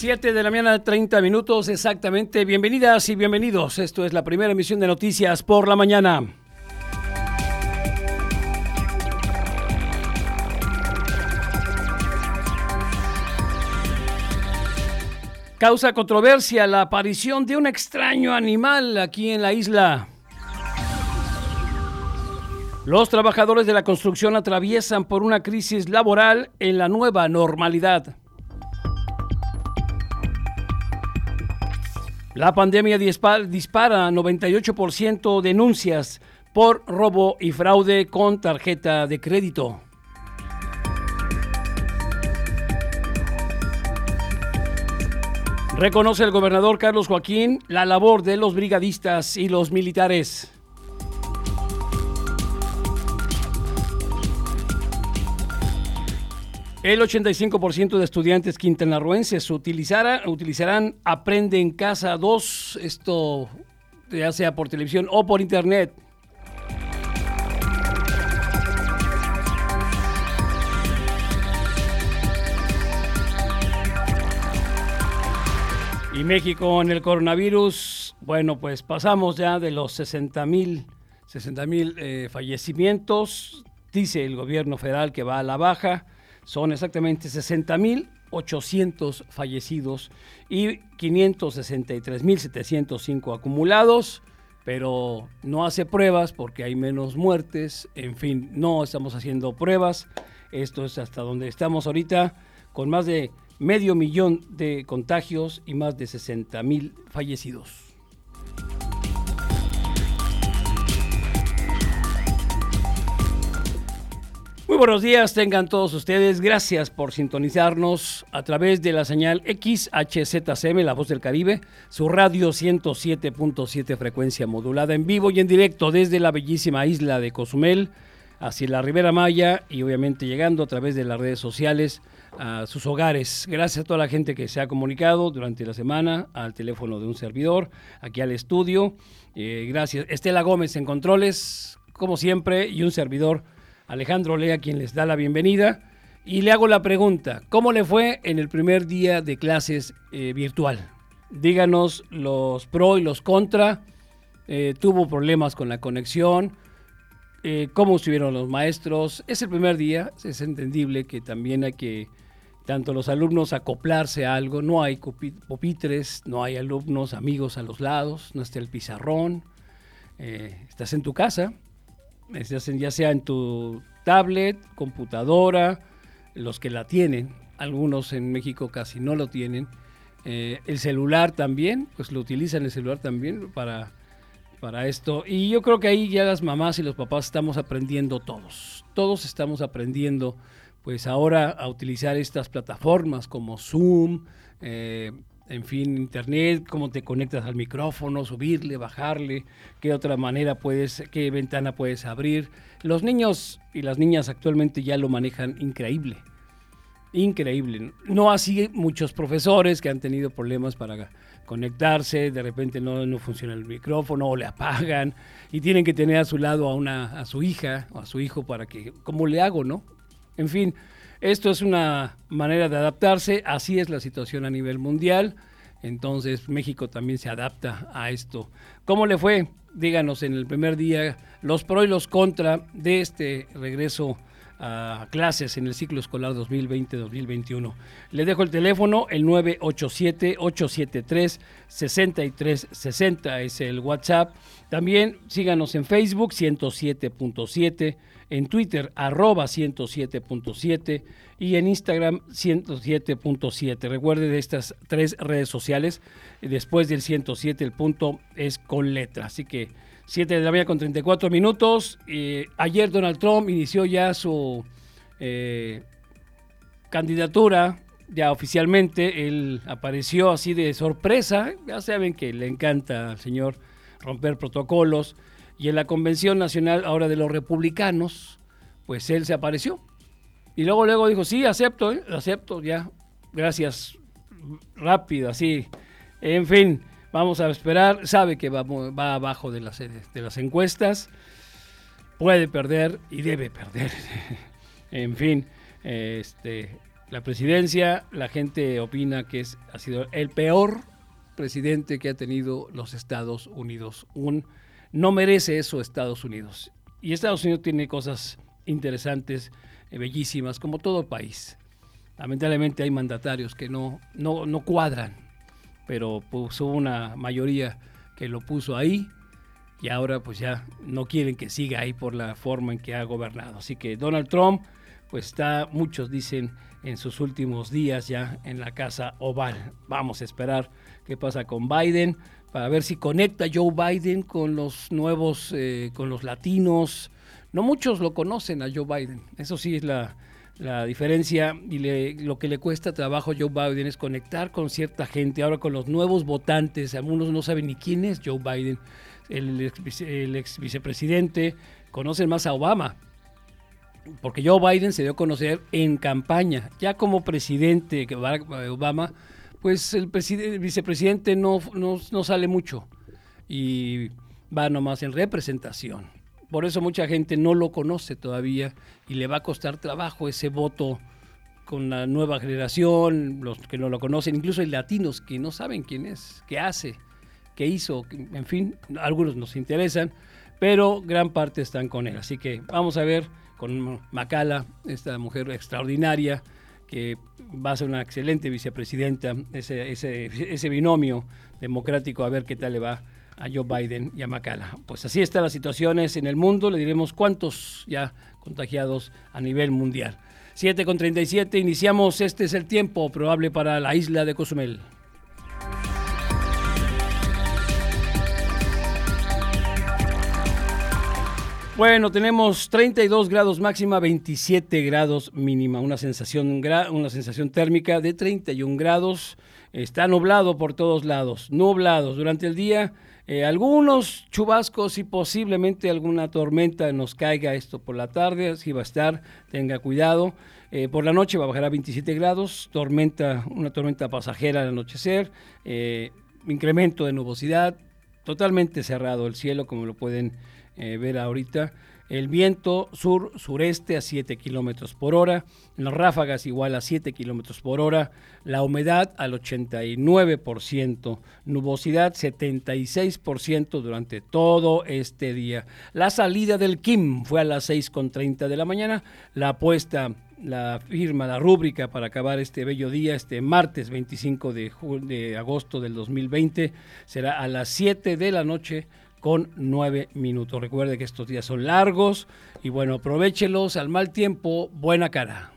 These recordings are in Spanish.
7 de la mañana, 30 minutos exactamente. Bienvenidas y bienvenidos. Esto es la primera emisión de Noticias por la mañana. Causa controversia la aparición de un extraño animal aquí en la isla. Los trabajadores de la construcción atraviesan por una crisis laboral en la nueva normalidad. La pandemia dispara 98% denuncias por robo y fraude con tarjeta de crédito. Reconoce el gobernador Carlos Joaquín la labor de los brigadistas y los militares. El 85% de estudiantes quintanarroenses utilizarán Aprende en Casa 2, esto ya sea por televisión o por internet. Y México en el coronavirus, bueno, pues pasamos ya de los 60 mil 60, eh, fallecimientos. Dice el gobierno federal que va a la baja. Son exactamente 60 mil 800 fallecidos y 563.705 acumulados, pero no hace pruebas porque hay menos muertes. En fin, no estamos haciendo pruebas. Esto es hasta donde estamos ahorita, con más de medio millón de contagios y más de 60 mil fallecidos. Muy buenos días, tengan todos ustedes. Gracias por sintonizarnos a través de la señal XHZCM, La Voz del Caribe, su radio 107.7 frecuencia modulada en vivo y en directo desde la bellísima isla de Cozumel hacia la Ribera Maya y obviamente llegando a través de las redes sociales a sus hogares. Gracias a toda la gente que se ha comunicado durante la semana al teléfono de un servidor, aquí al estudio. Eh, gracias. Estela Gómez en controles, como siempre, y un servidor, Alejandro Lea, quien les da la bienvenida. Y le hago la pregunta, ¿cómo le fue en el primer día de clases eh, virtual? Díganos los pro y los contra. Eh, ¿Tuvo problemas con la conexión? ¿Cómo estuvieron los maestros? Es el primer día, es entendible que también hay que tanto los alumnos acoplarse a algo, no hay pupitres, no hay alumnos amigos a los lados, no está el pizarrón, eh, estás en tu casa, ya sea en tu tablet, computadora, los que la tienen, algunos en México casi no lo tienen, eh, el celular también, pues lo utilizan el celular también para, para esto. Y yo creo que ahí ya las mamás y los papás estamos aprendiendo todos, todos estamos aprendiendo pues ahora a utilizar estas plataformas como Zoom, eh, en fin, Internet, cómo te conectas al micrófono, subirle, bajarle, qué otra manera puedes, qué ventana puedes abrir. Los niños y las niñas actualmente ya lo manejan increíble, increíble. No así muchos profesores que han tenido problemas para conectarse, de repente no, no funciona el micrófono o le apagan y tienen que tener a su lado a, una, a su hija o a su hijo para que, ¿cómo le hago, no? En fin, esto es una manera de adaptarse, así es la situación a nivel mundial, entonces México también se adapta a esto. ¿Cómo le fue? Díganos en el primer día los pro y los contra de este regreso a clases en el ciclo escolar 2020-2021. Le dejo el teléfono, el 987-873-6360 es el WhatsApp. También síganos en Facebook 107.7 en Twitter arroba 107.7 y en Instagram 107.7. Recuerde de estas tres redes sociales, después del 107 el punto es con letra. Así que 7 de la mañana con 34 minutos. ayer Donald Trump inició ya su eh, candidatura, ya oficialmente. Él apareció así de sorpresa. Ya saben que le encanta al señor romper protocolos y en la Convención Nacional ahora de los Republicanos, pues él se apareció. Y luego, luego dijo, sí, acepto, ¿eh? acepto, ya, gracias, rápido, así. En fin, vamos a esperar, sabe que va, va abajo de las, de las encuestas, puede perder y debe perder. en fin, este, la presidencia, la gente opina que es, ha sido el peor presidente que ha tenido los Estados Unidos. Un, no merece eso Estados Unidos. Y Estados Unidos tiene cosas interesantes, eh, bellísimas, como todo país. Lamentablemente hay mandatarios que no, no, no cuadran, pero puso una mayoría que lo puso ahí y ahora pues ya no quieren que siga ahí por la forma en que ha gobernado. Así que Donald Trump pues está, muchos dicen, en sus últimos días ya en la Casa Oval. Vamos a esperar qué pasa con Biden para ver si conecta Joe Biden con los nuevos, eh, con los latinos. No muchos lo conocen a Joe Biden, eso sí es la, diferencia y lo que le cuesta trabajo a Joe Biden es conectar con cierta gente, ahora con los nuevos votantes, algunos no saben ni quién es Joe Biden, el ex, vicepresidente, conocen más a Obama, porque Joe Biden se dio a conocer en campaña, ya como presidente que Obama, pues el, vicepresidente no, no, sale mucho y va nomás en representación. Por eso mucha gente no lo conoce todavía y le va a costar trabajo ese voto con la nueva generación, los que no lo conocen, incluso hay latinos que no saben quién es, qué hace, qué hizo, en fin, algunos nos interesan, pero gran parte están con él. Así que vamos a ver con Macala, esta mujer extraordinaria que va a ser una excelente vicepresidenta, ese, ese, binomio democrático, a ver qué tal le va a Joe Biden y a Macala. Pues así están las situaciones en el mundo, le diremos cuántos ya contagiados a nivel mundial. 7 con 37, iniciamos, este es el tiempo probable para la isla de Cozumel. Bueno, tenemos 32 grados máxima, 27 grados mínima, una sensación, una sensación térmica de 31 grados. Está nublado por todos lados, nublados durante el día. Eh, algunos chubascos y posiblemente alguna tormenta nos caiga esto por la tarde, así va a estar, tenga cuidado. Eh, por la noche va a bajar a 27 grados, tormenta, una tormenta pasajera al anochecer, eh, incremento de nubosidad, totalmente cerrado el cielo como lo pueden eh, ver ahorita. El viento sur-sureste a 7 kilómetros por hora, las ráfagas igual a 7 kilómetros por hora, la humedad al 89%, nubosidad 76% durante todo este día. La salida del Kim fue a las 6.30 de la mañana, la apuesta la firma, la rúbrica para acabar este bello día, este martes 25 de, de agosto del 2020, será a las 7 de la noche con nueve minutos. Recuerde que estos días son largos y bueno, aprovechelos al mal tiempo, buena cara.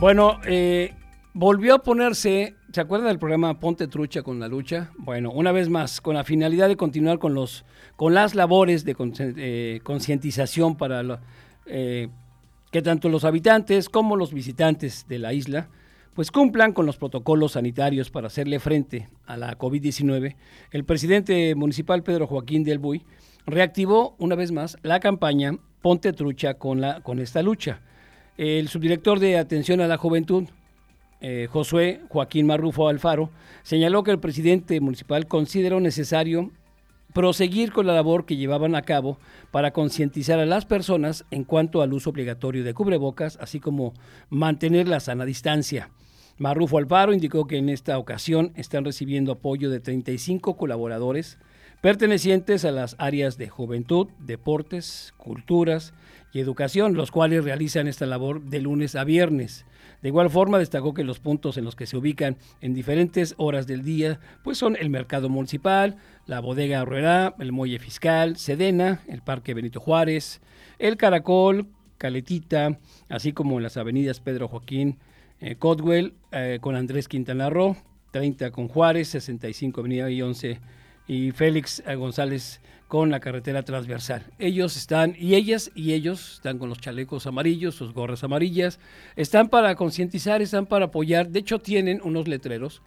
Bueno, eh, volvió a ponerse ¿Se acuerdan del programa Ponte Trucha con la lucha? Bueno, una vez más, con la finalidad de continuar con, los, con las labores de eh, concientización para eh, que tanto los habitantes como los visitantes de la isla pues cumplan con los protocolos sanitarios para hacerle frente a la COVID-19, el presidente municipal Pedro Joaquín del Buy reactivó una vez más la campaña Ponte Trucha con, la, con esta lucha. El subdirector de Atención a la Juventud, eh, Josué Joaquín Marrufo Alfaro, señaló que el presidente municipal consideró necesario proseguir con la labor que llevaban a cabo para concientizar a las personas en cuanto al uso obligatorio de cubrebocas, así como mantener la sana distancia. Marrufo Alfaro indicó que en esta ocasión están recibiendo apoyo de 35 colaboradores pertenecientes a las áreas de juventud, deportes, culturas y educación, los cuales realizan esta labor de lunes a viernes. De igual forma, destacó que los puntos en los que se ubican en diferentes horas del día, pues son el mercado municipal, la bodega Rueda, el muelle fiscal, Sedena, el parque Benito Juárez, el Caracol, Caletita, así como las avenidas Pedro Joaquín, eh, Codwell, eh, con Andrés Quintana Roo, 30 con Juárez, 65 Avenida y 11 y Félix González con la carretera transversal. Ellos están, y ellas y ellos están con los chalecos amarillos, sus gorras amarillas, están para concientizar, están para apoyar, de hecho tienen unos letreros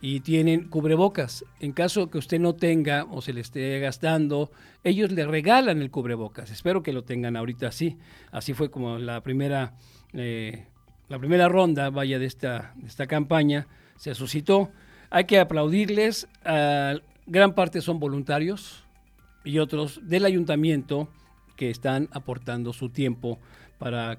y tienen cubrebocas. En caso que usted no tenga o se le esté gastando, ellos le regalan el cubrebocas. Espero que lo tengan ahorita así. Así fue como la primera, eh, la primera ronda, vaya, de esta, esta campaña se suscitó. Hay que aplaudirles. gran parte son voluntarios y otros del ayuntamiento que están aportando su tiempo para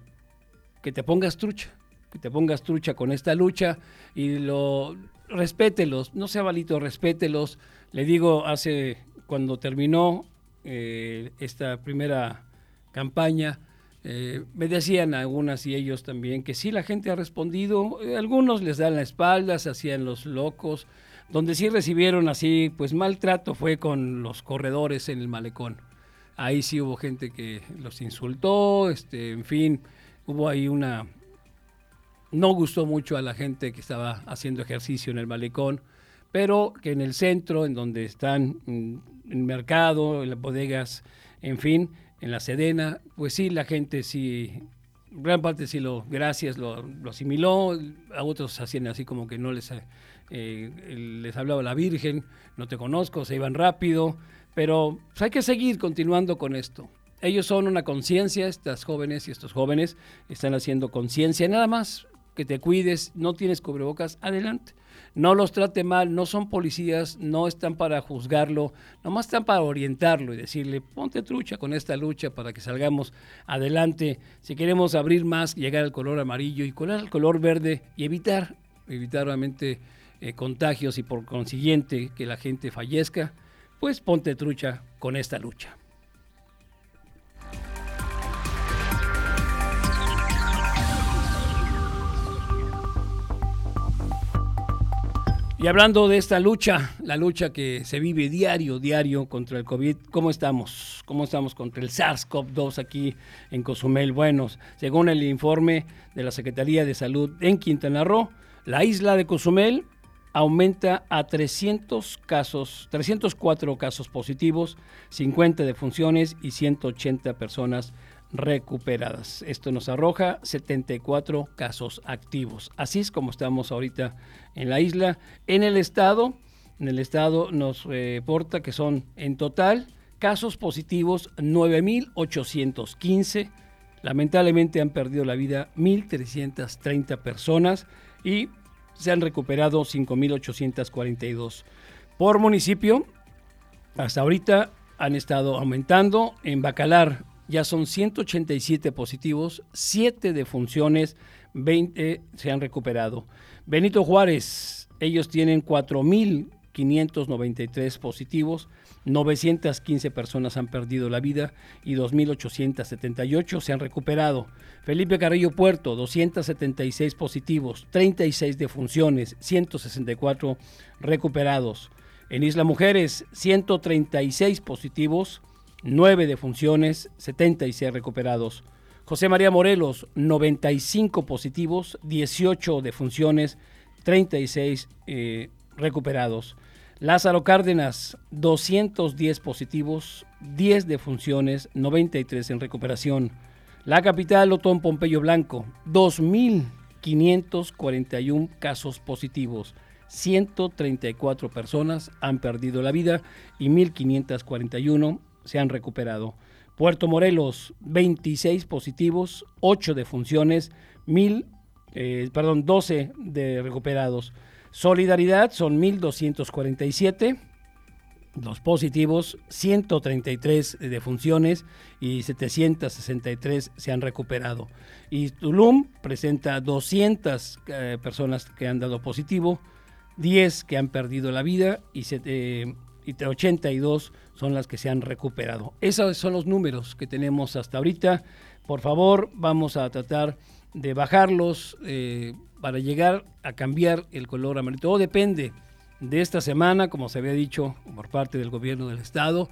que te pongas trucha, que te pongas trucha con esta lucha y lo respételos, no sea malito, respételos. Le digo, hace cuando terminó eh, esta primera campaña, eh, me decían algunas y ellos también que sí, la gente ha respondido, eh, algunos les dan la espalda, se hacían los locos, donde sí recibieron así, pues maltrato fue con los corredores en el malecón. Ahí sí hubo gente que los insultó, este, en fin, hubo ahí una... No gustó mucho a la gente que estaba haciendo ejercicio en el malecón, pero que en el centro, en donde están en el mercado, en las bodegas, en fin, en la Sedena, pues sí, la gente sí, gran parte sí lo, gracias, lo, asimiló, a otros hacían así como que no les, eh, les hablaba la Virgen, no te conozco, se iban rápido, pero pues, hay que seguir continuando con esto. Ellos son una conciencia, estas jóvenes y estos jóvenes están haciendo conciencia, nada más que te cuides, no tienes cubrebocas, adelante no los trate mal, no son policías, no están para juzgarlo, nomás están para orientarlo y decirle, ponte trucha con esta lucha para que salgamos adelante. Si queremos abrir más, llegar al color amarillo y colar al color verde y evitar, evitar realmente eh, contagios y por consiguiente que la gente fallezca, pues ponte trucha con esta lucha. Y hablando de esta lucha, la lucha que se vive diario, diario contra el COVID, ¿cómo estamos? ¿Cómo estamos contra el SARS-CoV-2 aquí en Cozumel? Bueno, según el informe de la Secretaría de Salud en Quintana Roo, la isla de Cozumel aumenta a 300 casos, 304 casos positivos, 50 defunciones y 180 personas recuperadas. Esto nos arroja 74 casos activos. Así es como estamos ahorita en la isla. En el estado, en el estado nos reporta que son en total casos positivos 9.815. Lamentablemente han perdido la vida 1.330 personas y se han recuperado 5.842. Por municipio, hasta ahorita han estado aumentando. En Bacalar ya son 187 positivos, 7 defunciones, 20 se han recuperado. Benito Juárez, ellos tienen 4.593 positivos, 915 personas han perdido la vida y 2.878 se han recuperado. Felipe Carrillo Puerto, 276 positivos, 36 defunciones, 164 recuperados. En Isla Mujeres, 136 positivos, 9 defunciones, 76 recuperados. José María Morelos, 95 positivos, 18 defunciones, 36 eh, recuperados. Lázaro Cárdenas, 210 positivos, 10 defunciones, 93 en recuperación. La capital, Otón Pompeyo Blanco, 2.541 casos positivos. 134 personas han perdido la vida y 1.541 se han recuperado. Puerto Morelos, 26 positivos, 8 defunciones, mil, eh, perdón, 12 de recuperados. Solidaridad son 1.247. Los positivos, 133 defunciones y 763 se han recuperado. Y Tulum presenta 200 eh, personas que han dado positivo, 10 que han perdido la vida y, eh, y 82 son las que se han recuperado. Esos son los números que tenemos hasta ahorita. Por favor, vamos a tratar de bajarlos eh, para llegar a cambiar el color amarillo. Todo depende de esta semana, como se había dicho por parte del gobierno del estado,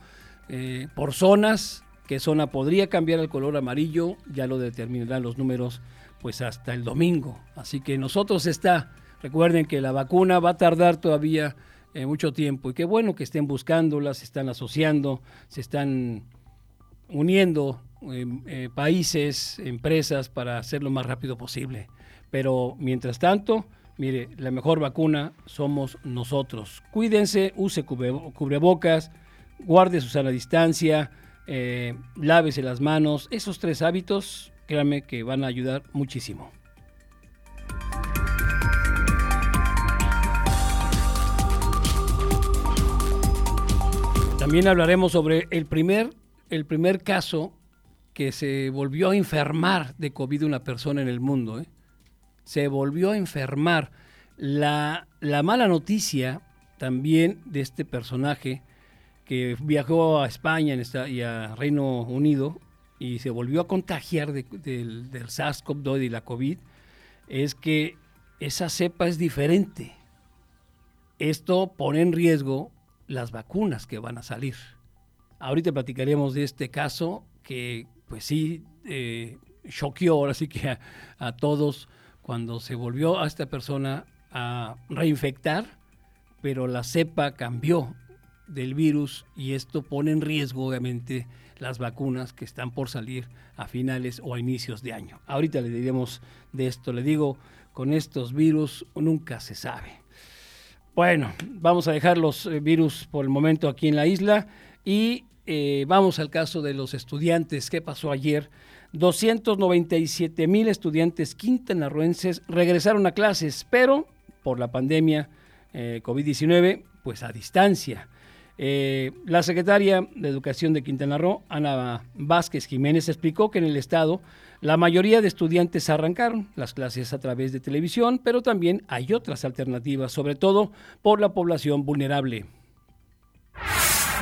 eh, por zonas, qué zona podría cambiar el color amarillo, ya lo determinarán los números pues hasta el domingo. Así que nosotros está, recuerden que la vacuna va a tardar todavía eh, mucho tiempo. Y qué bueno que estén buscándolas, se están asociando, se están uniendo Em, eh, países, empresas para hacerlo más rápido posible. Pero mientras tanto, mire, la mejor vacuna somos nosotros. Cuídense, use cubrebocas, guarde su sana distancia, eh, lávese las manos. Esos tres hábitos, créanme que van a ayudar muchísimo. También hablaremos sobre el primer, el primer caso que se volvió a enfermar de COVID una persona en el mundo. ¿eh? Se volvió a enfermar. La, la mala noticia también de este personaje que viajó a España y a Reino Unido y se volvió a contagiar del, del SARS-CoV-2 y la COVID, es que esa cepa es diferente. Esto pone en riesgo las vacunas que van a salir. Ahorita platicaríamos de este caso que, pues sí, eh, choqueó ahora sí que a, todos cuando se volvió a esta persona a reinfectar, pero la cepa cambió del virus y esto pone en riesgo, obviamente, las vacunas que están por salir a finales o a inicios de año. Ahorita le diremos de esto, le digo, con estos virus nunca se sabe. Bueno, vamos a dejar los eh, virus por el momento aquí en la isla y eh, vamos al caso de los estudiantes. ¿Qué pasó ayer? 297 mil estudiantes quintanarroenses regresaron a clases, pero por la pandemia eh, COVID-19, pues a distancia. la secretaria de Educación de Quintana Roo, Ana Vázquez Jiménez, explicó que en el estado la mayoría de estudiantes arrancaron las clases a través de televisión, pero también hay otras alternativas, sobre todo por la población vulnerable.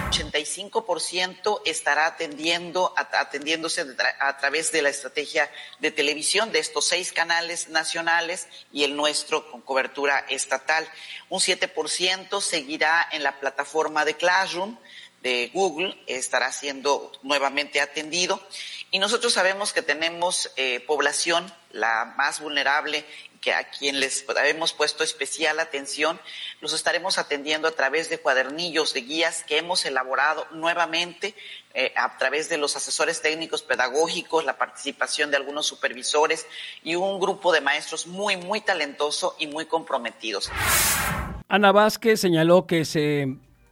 85% estará atendiendo, atendiéndose a través de la estrategia de televisión de estos seis canales nacionales y el nuestro con cobertura estatal. Un 7% seguirá en la plataforma de Classroom de Google, estará siendo nuevamente atendido y nosotros sabemos que tenemos eh, población, la más vulnerable, que a quien les hemos puesto especial atención, los estaremos atendiendo a través de cuadernillos, de guías que hemos elaborado nuevamente eh, a través de los asesores técnicos pedagógicos, la participación de algunos supervisores y un grupo de maestros muy, muy talentoso y muy comprometidos. Ana Vázquez señaló que se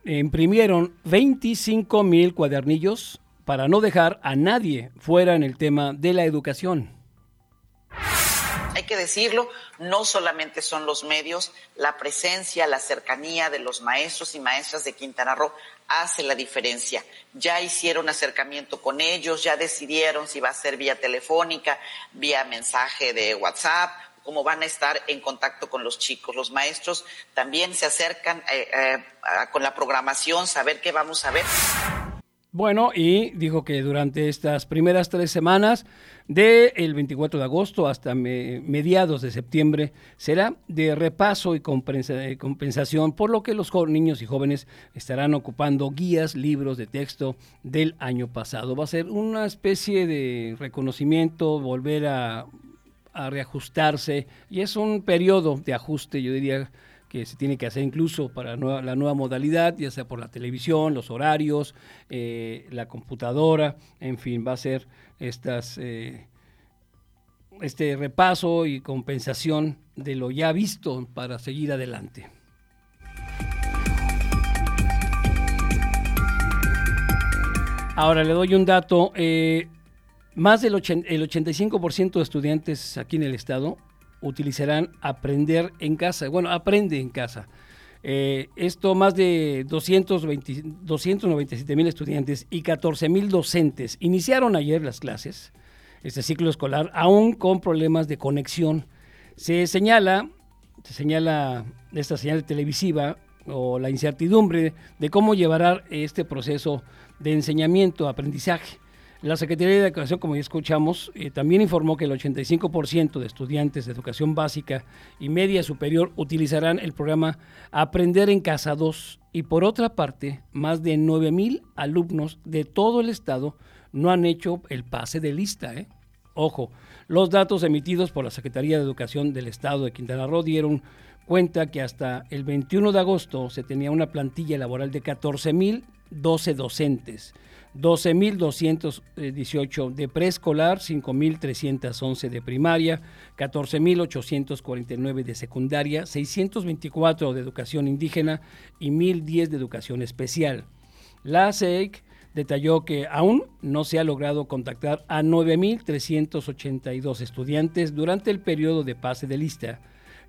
imprimieron 25 mil cuadernillos para no dejar a nadie fuera en el tema de la educación. Hay que decirlo, no solamente son los medios, la presencia, la cercanía de los maestros y maestras de Quintana Roo hace la diferencia. Ya hicieron acercamiento con ellos, ya decidieron si va a ser vía telefónica, vía mensaje de WhatsApp, cómo van a estar en contacto con los chicos. Los maestros también se acercan eh, eh, con la programación, saber qué vamos a ver. Bueno, y dijo que durante estas primeras tres semanas, del 24 de agosto hasta mediados de septiembre, será de repaso y compensación, por lo que los niños y jóvenes estarán ocupando guías, libros de texto del año pasado. Va a ser una especie de reconocimiento, volver a, a reajustarse, y es un periodo de ajuste, yo diría, que se tiene que hacer incluso para la nueva modalidad, ya sea por la televisión, los horarios, eh, la computadora, en fin, va a ser estas, eh, este repaso y compensación de lo ya visto para seguir adelante. Ahora le doy un dato. Eh, más del el 85% de estudiantes aquí en el estado utilizarán Aprender en Casa. Bueno, Aprende en Casa. Eh, esto más de 220, 297 mil estudiantes y 14 mil docentes iniciaron ayer las clases, este ciclo escolar, aún con problemas de conexión. Se señala, se señala esta señal televisiva o la incertidumbre de cómo llevará este proceso de enseñamiento, aprendizaje. La Secretaría de Educación, como ya escuchamos, eh, también informó que el 85% de estudiantes de educación básica y media superior utilizarán el programa Aprender en Casa 2 y por otra parte, más de 9 mil alumnos de todo el estado no han hecho el pase de lista. ¿eh? Ojo, los datos emitidos por la Secretaría de Educación del Estado de Quintana Roo dieron cuenta que hasta el 21 de agosto se tenía una plantilla laboral de 14 mil 12 docentes 12.218 de preescolar, 5.311 de primaria, 14.849 de secundaria, 624 de educación indígena y 1.010 de educación especial. La SEIC detalló que aún no se ha logrado contactar a 9.382 estudiantes durante el periodo de pase de lista,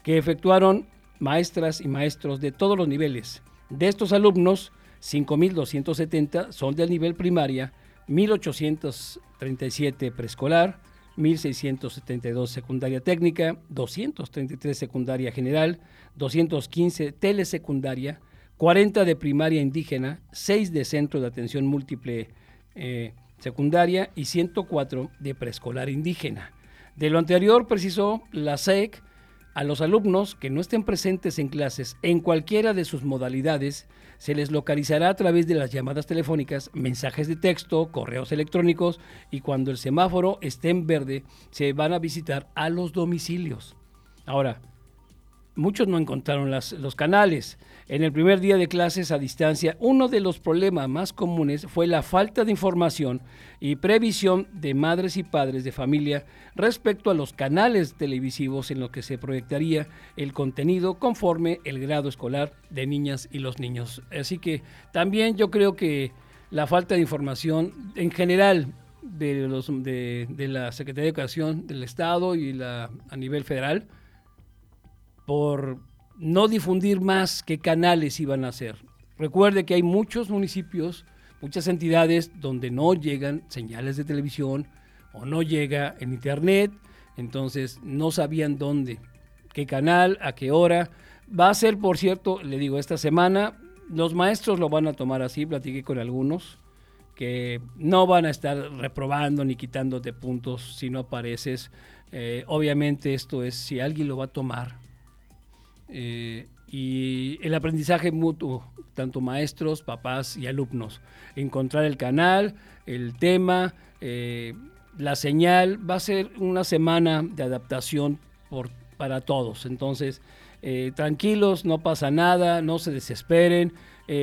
que efectuaron maestras y maestros de todos los niveles. De estos alumnos, 5.270 son del nivel primaria, 1.837 preescolar, 1.672 secundaria técnica, 233 secundaria general, 215 telesecundaria, 40 de primaria indígena, 6 de centro de atención múltiple eh, secundaria y 104 de preescolar indígena. De lo anterior precisó la SEC a los alumnos que no estén presentes en clases en cualquiera de sus modalidades se les localizará a través de las llamadas telefónicas, mensajes de texto, correos electrónicos y cuando el semáforo esté en verde se van a visitar a los domicilios. Ahora, muchos no encontraron los canales. En el primer día de clases a distancia, uno de los problemas más comunes fue la falta de información y previsión de madres y padres de familia respecto a los canales televisivos en los que se proyectaría el contenido conforme el grado escolar de niñas y los niños. Así que también yo creo que la falta de información en general de, los, de, la Secretaría de Educación del Estado y la, a nivel federal, por no difundir más qué canales iban a hacer. Recuerde que hay muchos municipios, muchas entidades donde no llegan señales de televisión o no llega en internet, entonces no sabían dónde, qué canal, a qué hora. Va a ser, por cierto, le digo, esta semana los maestros lo van a tomar así, platiqué con algunos, que no van a estar reprobando ni quitándote puntos si no apareces. Eh, obviamente esto es, si alguien lo va a tomar, eh, y el aprendizaje mutuo, tanto maestros, papás y alumnos. Encontrar el canal, el tema, eh, la señal. Va a ser una semana de adaptación por, para todos. Entonces, eh, tranquilos, no pasa nada, no se desesperen.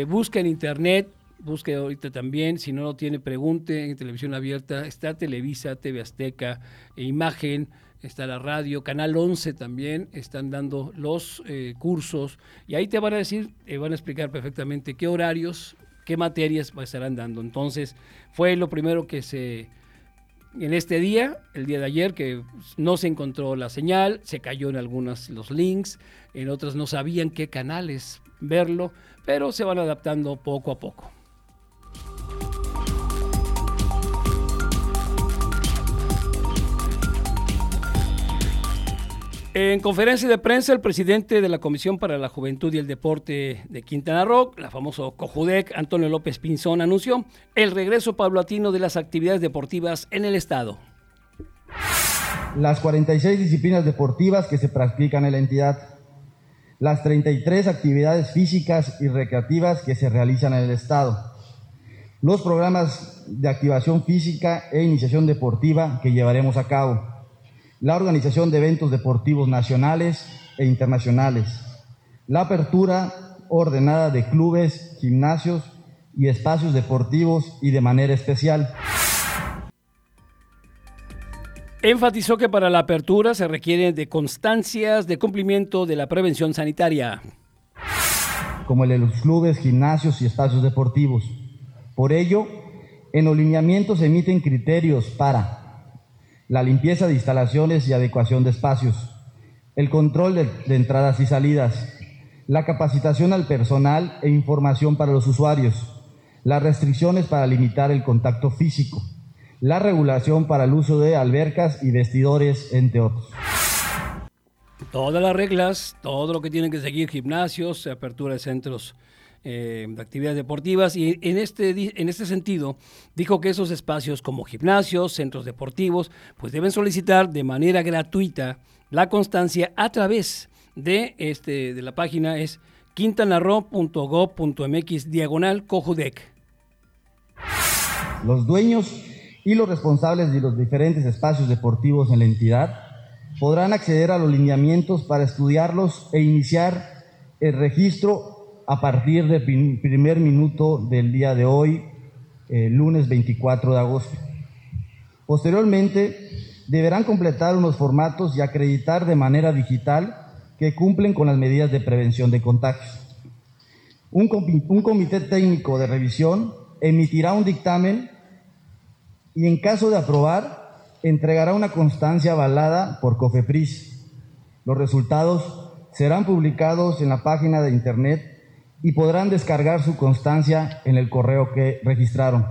busquen internet, busque ahorita también, si no lo tiene, pregunte en televisión abierta. Está Televisa, TV Azteca, Imagen está la radio, Canal 11 también, están dando los eh, cursos y ahí te van a decir, te van a explicar perfectamente qué horarios, qué materias estarán dando. Entonces, fue lo primero que se, en este día, el día de ayer, que no se encontró la señal, se cayó en algunas los links, en otras no sabían qué canales verlo, pero se van adaptando poco a poco. En conferencia de prensa, el presidente de la Comisión para la Juventud y el Deporte de Quintana Roo, la famoso COJUDEC, Antonio López Pinzón, anunció el regreso paulatino de las actividades deportivas en el Estado. Las 46 disciplinas deportivas que se practican en la entidad, las 33 actividades físicas y recreativas que se realizan en el Estado, los programas de activación física e iniciación deportiva que llevaremos a cabo la organización de eventos deportivos nacionales e internacionales, la apertura ordenada de clubes, gimnasios y espacios deportivos y de manera especial. Enfatizó que para la apertura se requieren de constancias de cumplimiento de la prevención sanitaria. Como el de los clubes, gimnasios y espacios deportivos. Por ello, en los lineamientos se emiten criterios para la limpieza de instalaciones y adecuación de espacios, el control de, entradas y salidas, la capacitación al personal e información para los usuarios, las restricciones para limitar el contacto físico, la regulación para el uso de albercas y vestidores, entre otros. Todas las reglas, todo lo que tienen que seguir, gimnasios, apertura de centros eh, de actividades deportivas y en este, en este sentido dijo que esos espacios como gimnasios, centros deportivos, pues deben solicitar de manera gratuita la constancia a través de, este, de la página es quintanarro.gov.mx diagonal cojudec. Los dueños y los responsables de los diferentes espacios deportivos en la entidad podrán acceder a los lineamientos para estudiarlos e iniciar el registro a partir del primer minuto del día de hoy, lunes 24 de agosto. Posteriormente, deberán completar unos formatos y acreditar de manera digital que cumplen con las medidas de prevención de contagios. Un, un comité técnico de revisión emitirá un dictamen y en caso de aprobar, entregará una constancia avalada por COFEPRIS. Los resultados serán publicados en la página de internet y podrán descargar su constancia en el correo que registraron.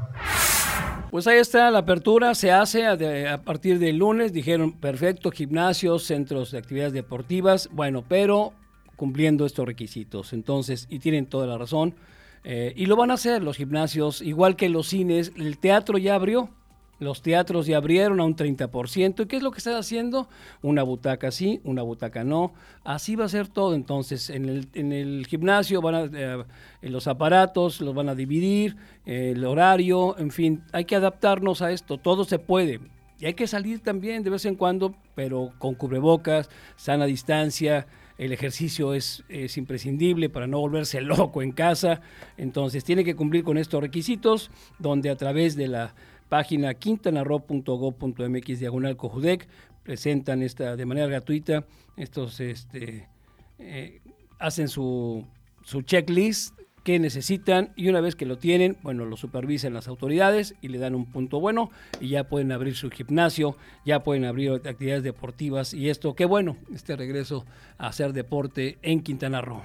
Pues ahí está, la apertura se hace a, partir del lunes, dijeron, perfecto, gimnasios, centros de actividades deportivas, bueno, pero cumpliendo estos requisitos. Entonces, y tienen toda la razón, eh, y lo van a hacer los gimnasios, igual que los cines, el teatro ya abrió, los teatros ya abrieron a un 30%. ¿Y qué es lo que está haciendo? Una butaca sí, una butaca no. Así va a ser todo. Entonces, en el, en el gimnasio van a, eh, los aparatos los van a dividir, el horario, en fin, hay que adaptarnos a esto. Todo se puede. Y hay que salir también de vez en cuando, pero con cubrebocas, sana distancia. El ejercicio es imprescindible para no volverse loco en casa. Entonces, tiene que cumplir con estos requisitos, donde a través de la página quintanarro.gov.mx diagonal cojudec, presentan esta de manera gratuita, estos este, eh, hacen su, su checklist que necesitan y una vez que lo tienen, bueno, lo supervisan las autoridades y le dan un punto bueno y ya pueden abrir su gimnasio, ya pueden abrir actividades deportivas y esto, qué bueno, este regreso a hacer deporte en Quintana Roo.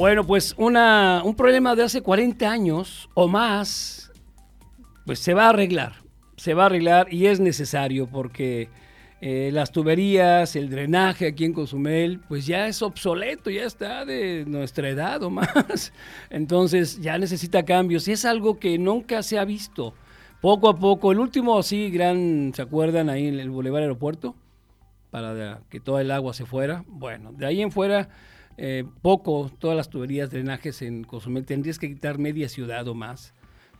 Bueno, pues una, un problema de hace 40 años o más, pues se va a arreglar, se va a arreglar y es necesario porque eh, las tuberías, el drenaje aquí en Cozumel, pues ya es obsoleto, ya está de nuestra edad o más. Entonces ya necesita cambios y es algo que nunca se ha visto. Poco a poco, el último así gran, ¿se acuerdan ahí en el Boulevard Aeropuerto? Para que toda el agua se fuera. Bueno, de ahí en fuera eh, poco todas las tuberías, drenajes en Cozumel, tendrías que quitar media ciudad o más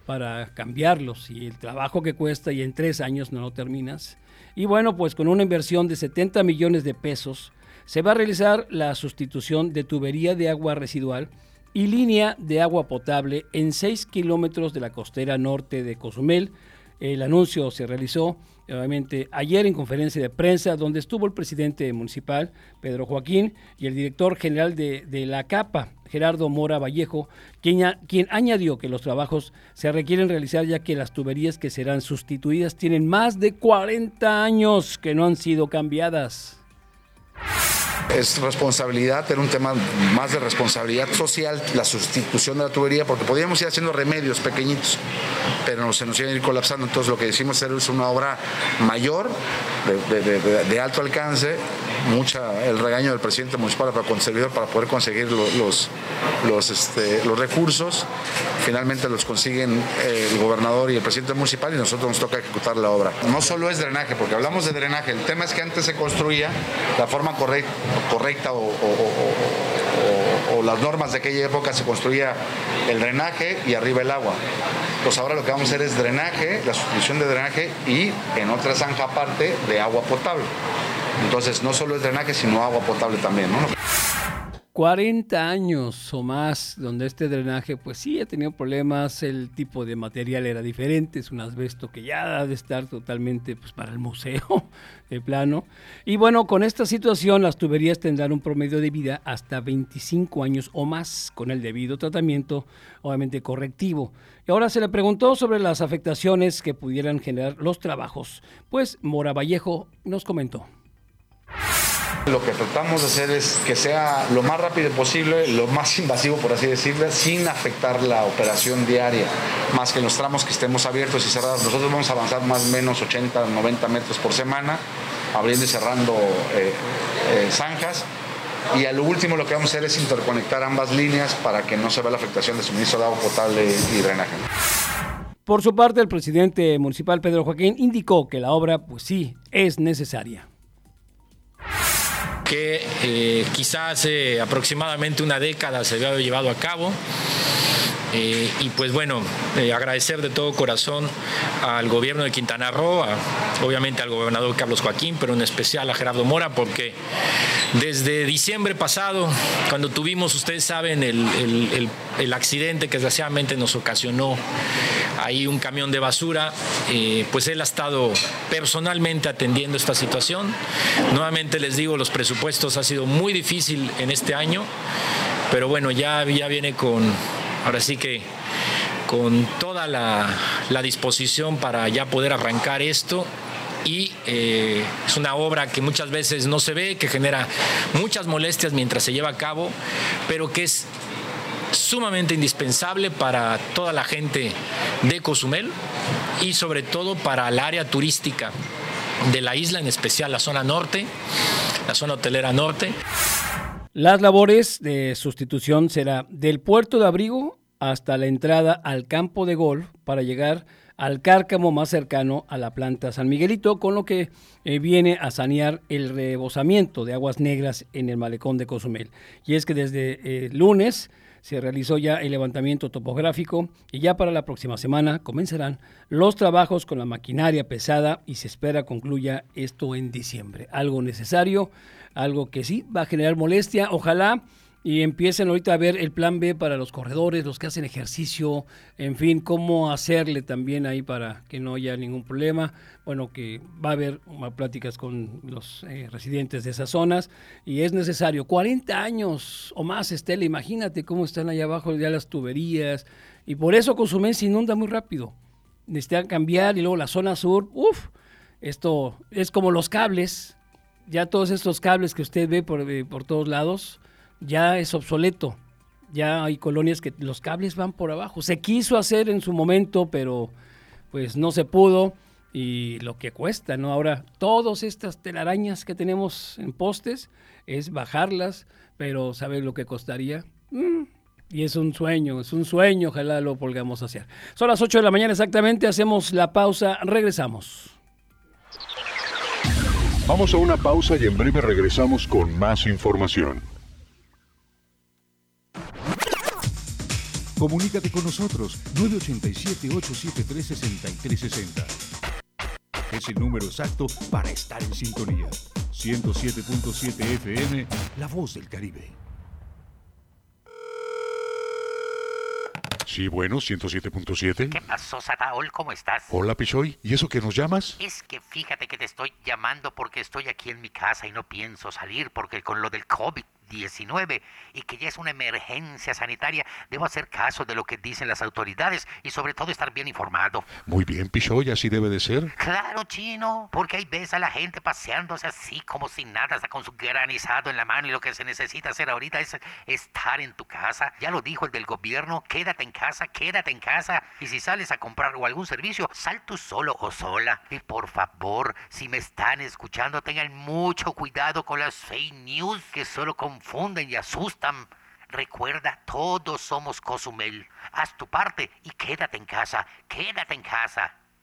para cambiarlos y el trabajo que cuesta y en tres años no lo terminas. Y bueno, pues con una inversión de 70 millones de pesos se va a realizar la sustitución de tubería de agua residual y línea de agua potable en 6 kilómetros de la costera norte de Cozumel. El anuncio se realizó obviamente ayer en conferencia de prensa donde estuvo el presidente municipal, Pedro Joaquín, y el director general de, la CAPA, Gerardo Mora Vallejo, quien, quien, añadió que los trabajos se requieren realizar ya que las tuberías que serán sustituidas tienen más de 40 años que no han sido cambiadas es responsabilidad, era un tema más de responsabilidad social, la sustitución de la tubería, porque podíamos ir haciendo remedios pequeñitos, pero se nos iban a ir colapsando. Entonces lo que decimos es una obra mayor, de, alto alcance, mucha el regaño del presidente municipal para para poder conseguir los, los, este, los recursos. Finalmente los consiguen eh, el gobernador y el presidente municipal y nosotros nos toca ejecutar la obra. No solo es drenaje, porque hablamos de drenaje, el tema es que antes se construía la forma correcta correcta o, las normas de aquella época se construía el drenaje y arriba el agua. Pues ahora lo que vamos a hacer es drenaje, la sustitución de drenaje y en otra zanja aparte de agua potable. Entonces no solo es drenaje, sino agua potable también. ¿no? 40 años o más donde este drenaje pues sí ha tenido problemas, el tipo de material era diferente, es un asbesto que ya ha de estar totalmente pues para el museo de plano. Y bueno, con esta situación las tuberías tendrán un promedio de vida hasta 25 años o más con el debido tratamiento obviamente correctivo. Y ahora se le preguntó sobre las afectaciones que pudieran generar los trabajos. Pues Mora Vallejo nos comentó. Lo que tratamos de hacer es que sea lo más rápido posible, lo más invasivo, por así decirlo, sin afectar la operación diaria, más que los tramos que estemos abiertos y cerrados. Nosotros vamos a avanzar más o menos 80, 90 metros por semana, abriendo y cerrando eh, eh, zanjas. Y a lo último lo que vamos a hacer es interconectar ambas líneas para que no se vea la afectación de suministro de agua potable y drenaje. Por su parte, el presidente municipal Pedro Joaquín indicó que la obra, pues sí, es necesaria que eh, quizás hace aproximadamente una década se había llevado a cabo. Eh, y pues bueno, eh, agradecer de todo corazón al gobierno de Quintana Roo, obviamente al gobernador Carlos Joaquín, pero en especial a Gerardo Mora, porque desde diciembre pasado, cuando tuvimos, ustedes saben, el, el accidente que desgraciadamente nos ocasionó ahí un camión de basura, eh, pues él ha estado personalmente atendiendo esta situación. Nuevamente les digo, los presupuestos ha sido muy difícil en este año, pero bueno, ya, ya viene con, ahora sí que con toda la, disposición para ya poder arrancar esto y eh, es una obra que muchas veces no se ve, que genera muchas molestias mientras se lleva a cabo, pero que es sumamente indispensable para toda la gente de Cozumel y sobre todo para el área turística de la isla, en especial la zona norte, la zona hotelera norte. Las labores de sustitución será del puerto de abrigo hasta la entrada al campo de golf para llegar al cárcamo más cercano a la planta San Miguelito, con lo que eh, viene a sanear el rebosamiento de aguas negras en el malecón de Cozumel. Y es que desde eh, lunes se realizó ya el levantamiento topográfico y ya para la próxima semana comenzarán los trabajos con la maquinaria pesada y se espera concluya esto en diciembre. Algo necesario, algo que sí va a generar molestia, ojalá y empiecen ahorita a ver el plan B para los corredores, los que hacen ejercicio, en fin, cómo hacerle también ahí para que no haya ningún problema. Bueno, que va a haber pláticas con los eh, residentes de esas zonas y es necesario 40 años o más, Estela, imagínate cómo están allá abajo ya las tuberías y por eso Cozumel se inunda muy rápido. Necesitan cambiar y luego la zona sur, uff, esto es como los cables, ya todos estos cables que usted ve por, eh, por todos lados, ya es obsoleto. Ya hay colonias que los cables van por abajo. Se quiso hacer en su momento, pero pues no se pudo. Y lo que cuesta, ¿no? Ahora, todas estas telarañas que tenemos en postes es bajarlas, pero ¿sabes lo que costaría? Mm, y es un sueño, es un sueño, ojalá lo podamos hacer. Son las 8 de la mañana exactamente, hacemos la pausa, regresamos. Vamos a una pausa y en breve regresamos con más información. Comunícate con nosotros 987-873-6360. Es el número exacto para estar en sintonía. 107.7 FM, La Voz del Caribe. Sí, bueno, 107.7. ¿Qué pasó, Sataol? ¿Cómo estás? Hola, Pichoy. ¿Y eso que nos llamas? Es que fíjate que te estoy llamando porque estoy aquí en mi casa y no pienso salir porque con lo del COVID 19 y que ya es una emergencia sanitaria, debo hacer caso de lo que dicen las autoridades y sobre todo estar bien informado. Muy bien, Pichoy, así debe de ser. Claro, chino, porque ahí ves a la gente paseándose así como sin nada, hasta con su granizado en la mano y lo que se necesita hacer ahorita es estar en tu casa. Ya lo dijo el del gobierno, quédate en casa, quédate en casa. Y si sales a comprar o algún servicio, sal tú solo o sola. Y por favor, si me están escuchando, tengan mucho cuidado con las fake news que solo con confunden y asustan. Recuerda, todos somos Cozumel. Haz tu parte y quédate en casa, quédate en casa.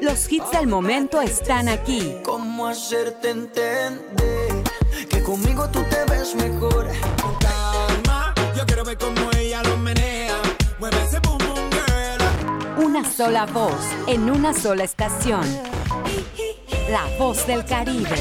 Los hits del momento están aquí. ¿Cómo hacerte entender que conmigo tú te ves mejor? Calma, yo quiero ver cómo ella lo menea. Mueve ese boom boom girl. Una sola voz en una sola estación. La voz del Caribe.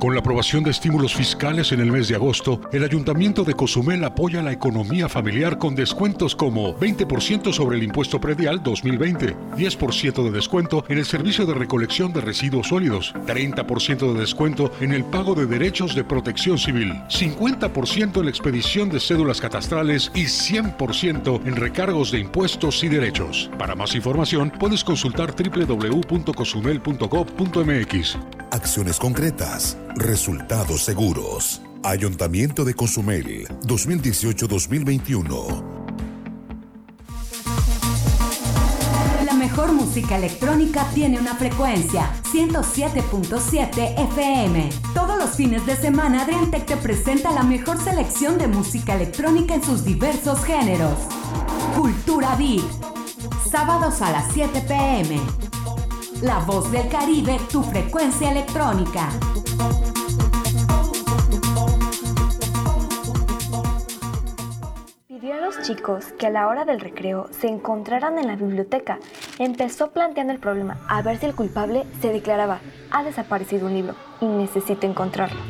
Con la aprobación de estímulos fiscales en el mes de agosto, el Ayuntamiento de Cozumel apoya la economía familiar con descuentos como 20% sobre el impuesto predial 2020, 10% de descuento en el servicio de recolección de residuos sólidos, 30% de descuento en el pago de derechos de protección civil, 50% en la expedición de cédulas catastrales y 100% en recargos de impuestos y derechos. Para más información, puedes consultar www.cozumel.gov.mx. Acciones concretas Resultados seguros. Ayuntamiento de Cozumel, 2018-2021. La mejor música electrónica tiene una frecuencia, 107.7 FM. Todos los fines de semana Adriantec te presenta la mejor selección de música electrónica en sus diversos géneros. Cultura Beat. Sábados a las 7 pm. La voz del Caribe, tu frecuencia electrónica. Pidió a los chicos que a la hora del recreo se encontraran en la biblioteca. Empezó planteando el problema a ver si el culpable se declaraba, ha desaparecido un libro y necesito encontrarlo.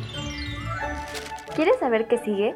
¿Quieres saber qué sigue?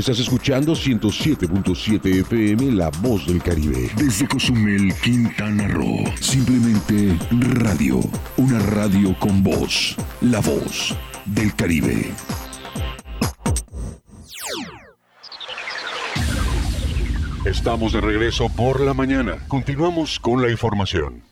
Estás escuchando 107.7 FM La Voz del Caribe. Desde Cozumel, Quintana Roo. Simplemente radio. Una radio con voz. La Voz del Caribe. Estamos de regreso por la mañana. Continuamos con la información.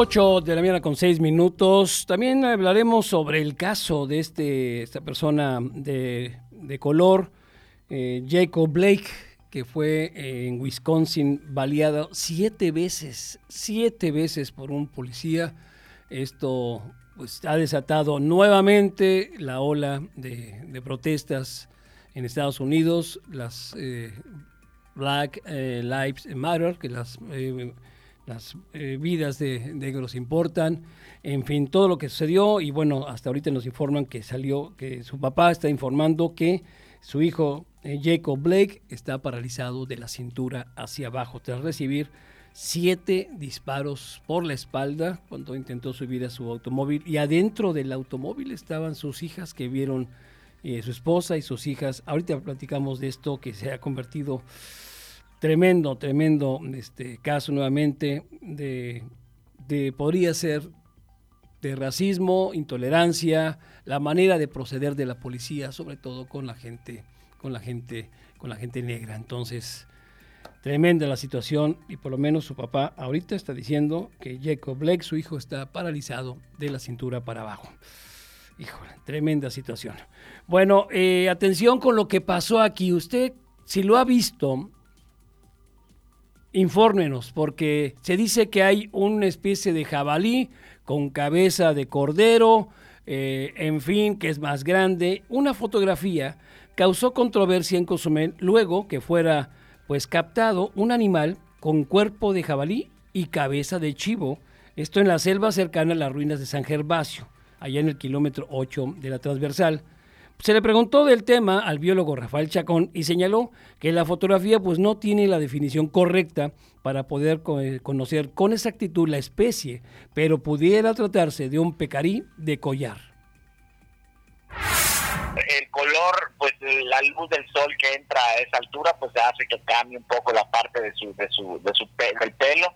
8 de la mañana con 6 minutos. También hablaremos sobre el caso de este, esta persona de, color, eh, Jacob Blake, que fue eh, en Wisconsin baleado siete veces, siete veces por un policía. Esto pues, ha desatado nuevamente la ola de, protestas en Estados Unidos, las eh, Black Lives Matter, que las las eh, vidas de negros importan, en fin, todo lo que sucedió y bueno, hasta ahorita nos informan que salió, que su papá está informando que su hijo eh, Jacob Blake está paralizado de la cintura hacia abajo tras recibir siete disparos por la espalda cuando intentó subir a su automóvil y adentro del automóvil estaban sus hijas que vieron eh, su esposa y sus hijas. Ahorita platicamos de esto que se ha convertido Tremendo, tremendo este caso nuevamente de, de podría ser de racismo, intolerancia, la manera de proceder de la policía, sobre todo con la gente, con la gente, con la gente negra. Entonces, tremenda la situación y por lo menos su papá ahorita está diciendo que Jacob Blake, su hijo, está paralizado de la cintura para abajo. Híjole, tremenda situación. Bueno, eh, atención con lo que pasó aquí. Usted, si lo ha visto, infórmenos, porque se dice que hay una especie de jabalí con cabeza de cordero, eh, en fin, que es más grande. Una fotografía causó controversia en Cozumel luego que fuera pues captado un animal con cuerpo de jabalí y cabeza de chivo, esto en la selva cercana a las ruinas de San Gervasio, allá en el kilómetro 8 de la transversal. Se le preguntó del tema al biólogo Rafael Chacón y señaló que la fotografía pues no tiene la definición correcta para poder eh, conocer con exactitud la especie, pero pudiera tratarse de un pecarí de collar. El color, pues la luz del sol que entra a esa altura, pues hace que cambie un poco la parte de su, de su, de su del pelo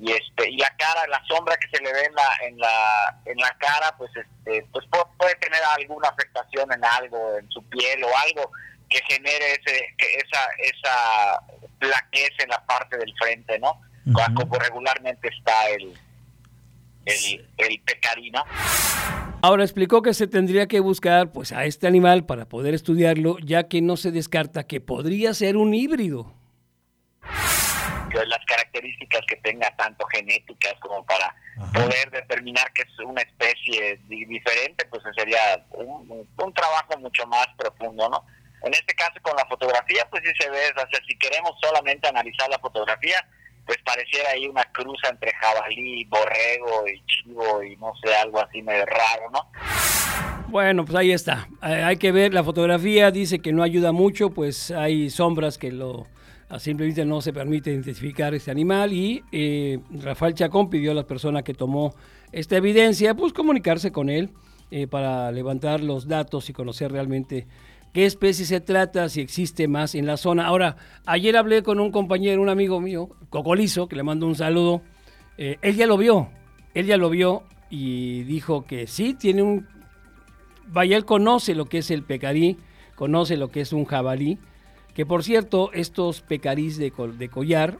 y este y la cara la sombra que se le ve en la en la en la cara pues este pues puede, tener alguna afectación en algo en su piel o algo que genere ese esa esa plaquez en la parte del frente no como regularmente está el el, el pecarino. Ahora explicó que se tendría que buscar pues a este animal para poder estudiarlo, ya que no se descarta que podría ser un híbrido las características que tenga tanto genéticas como para poder determinar que es una especie diferente, pues sería un, trabajo mucho más profundo, ¿no? En este caso con la fotografía, pues sí se ve, o sea, si queremos solamente analizar la fotografía, pues pareciera ahí una cruz entre jabalí, borrego y chivo y no sé, algo así medio raro, ¿no? Bueno, pues ahí está. Eh, hay que ver, la fotografía dice que no ayuda mucho, pues hay sombras que lo simplemente no se permite identificar este animal y eh, Rafael Chacón pidió a las personas que tomó esta evidencia, pues comunicarse con él eh, para levantar los datos y conocer realmente qué especie se trata, si existe más en la zona. Ahora, ayer hablé con un compañero, un amigo mío, Cocolizo, que le mando un saludo. Eh, él ya lo vio, él ya lo vio y dijo que sí, tiene un... Vaya, él conoce lo que es el pecarí, conoce lo que es un jabalí que por cierto, estos pecarís de, collar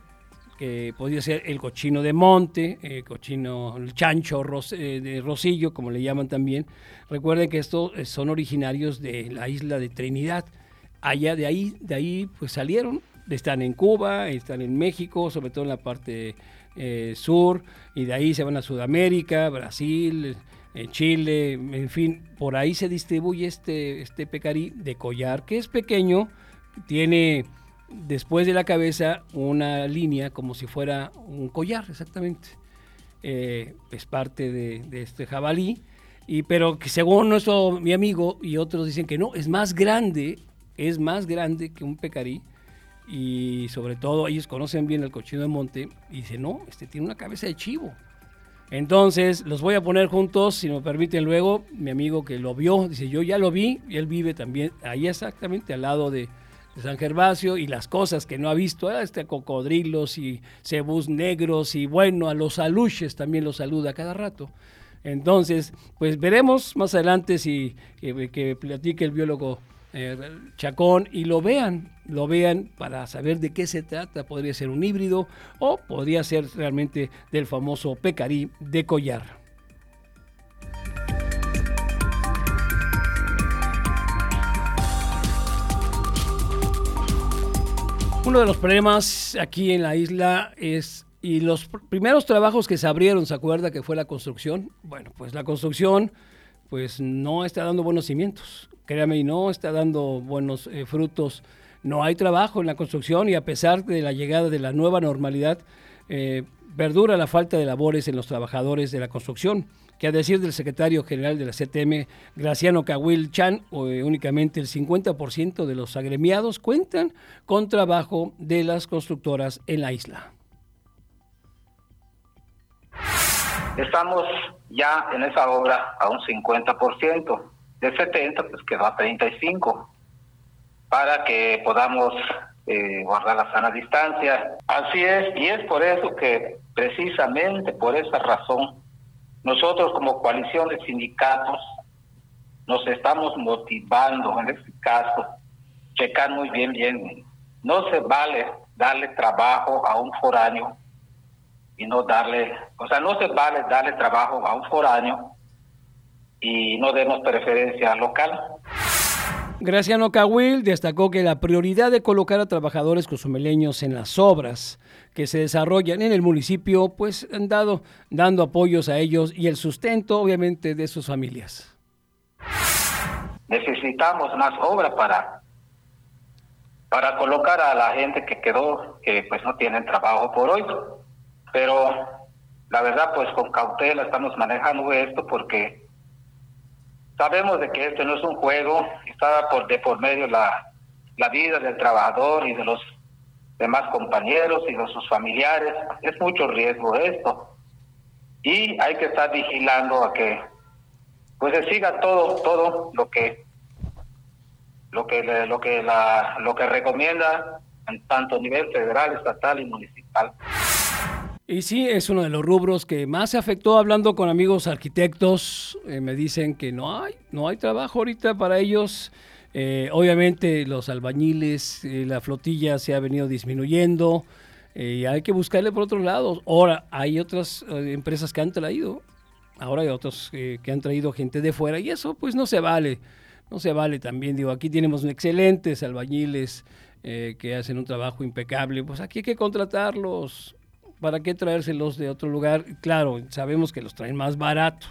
que podría ser el cochino de monte, el cochino, el chancho eh, de Rosillo, como le llaman también. Recuerden que estos eh, son originarios de la isla de Trinidad. Allá de ahí, de ahí pues salieron, están en Cuba, están en México, sobre todo en la parte eh, sur, y de ahí se van a Sudamérica, Brasil, Chile, en fin, por ahí se distribuye este, este pecarí de collar, que es pequeño, tiene después de la cabeza una línea como si fuera un collar, exactamente. Eh, es parte de, este jabalí, y, pero que según nuestro mi amigo y otros dicen que no, es más grande, es más grande que un pecarí, y sobre todo ellos conocen bien el cochino de monte, y dicen, no, este tiene una cabeza de chivo. Entonces, los voy a poner juntos, si me permiten luego, mi amigo que lo vio, dice, yo ya lo vi, y él vive también ahí exactamente al lado de, San Gervasio y las cosas que no ha visto, ¿eh? este cocodrilos y cebús negros y bueno, a los aluches también los saluda cada rato. Entonces, pues veremos más adelante si que, platique el biólogo eh, Chacón y lo vean, lo vean para saber de qué se trata. Podría ser un híbrido o podría ser realmente del famoso pecarí de collar. Uno de los problemas aquí en la isla es, y los primeros trabajos que se abrieron, ¿se acuerda que fue la construcción? Bueno, pues la construcción pues no está dando buenos cimientos, créame, y no está dando buenos eh, frutos. No hay trabajo en la construcción y a pesar de la llegada de la nueva normalidad, eh, perdura la falta de labores en los trabajadores de la construcción que a decir del secretario general de la CTM, Graciano Cahuil Chan, eh, únicamente el 50% de los agremiados cuentan con trabajo de las constructoras en la isla. Estamos ya en esa obra a un 50%, de 70 pues quedó a 35, para que podamos eh, guardar la sana distancia. Así es, y es por eso que precisamente por esa razón nosotros como coalición de sindicatos nos estamos motivando en este caso, checar muy bien, bien. No se vale darle trabajo a un foráneo y no darle, o sea, no se vale darle trabajo a un foráneo y no demos preferencia al local. Graciano Cahuil destacó que la prioridad de colocar a trabajadores cozumeleños en las obras que se desarrollan en el municipio, pues han dado dando apoyos a ellos y el sustento, obviamente, de sus familias. Necesitamos más obra para para colocar a la gente que quedó, que pues no tienen trabajo por hoy. Pero la verdad, pues con cautela estamos manejando esto porque sabemos de que esto no es un juego, está por de por medio la, la vida del trabajador y de los demás compañeros y de sus familiares. Es mucho riesgo esto. Y hay que estar vigilando a que pues se siga todo todo lo que lo que lo que la lo que recomienda en tanto nivel federal, estatal y municipal. Y sí, es uno de los rubros que más se afectó hablando con amigos arquitectos. Eh, me dicen que no hay, no hay trabajo ahorita para ellos. Eh, obviamente los albañiles, eh, la flotilla se ha venido disminuyendo y hay que buscarle por otros lados. Ahora, hay otras empresas que han traído, ahora hay otros que han traído gente de fuera y eso pues no se vale, no se vale también. Digo, aquí tenemos excelentes albañiles que hacen un trabajo impecable, pues aquí hay que contratarlos ¿para qué traérselos de otro lugar? Claro, sabemos que los traen más barato.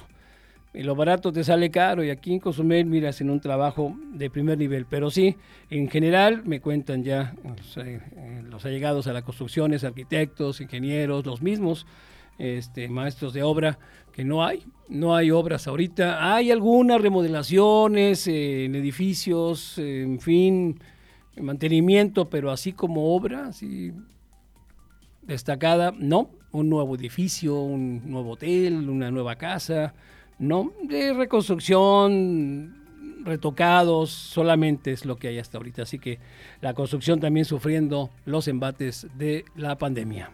Lo barato te sale caro y aquí en Cozumel, mira, hacen un trabajo de primer nivel. Pero sí, en general me cuentan ya eh, los allegados a las construcciones, arquitectos, ingenieros, los mismos este, maestros de obra, que no hay, no hay obras ahorita. Hay algunas remodelaciones eh, en edificios, en fin, mantenimiento, pero así como obra, así destacada, no, un nuevo edificio, un nuevo hotel, una nueva casa, no, de reconstrucción, retocados, solamente es lo que hay hasta ahorita. Así que la construcción también sufriendo los embates de la pandemia.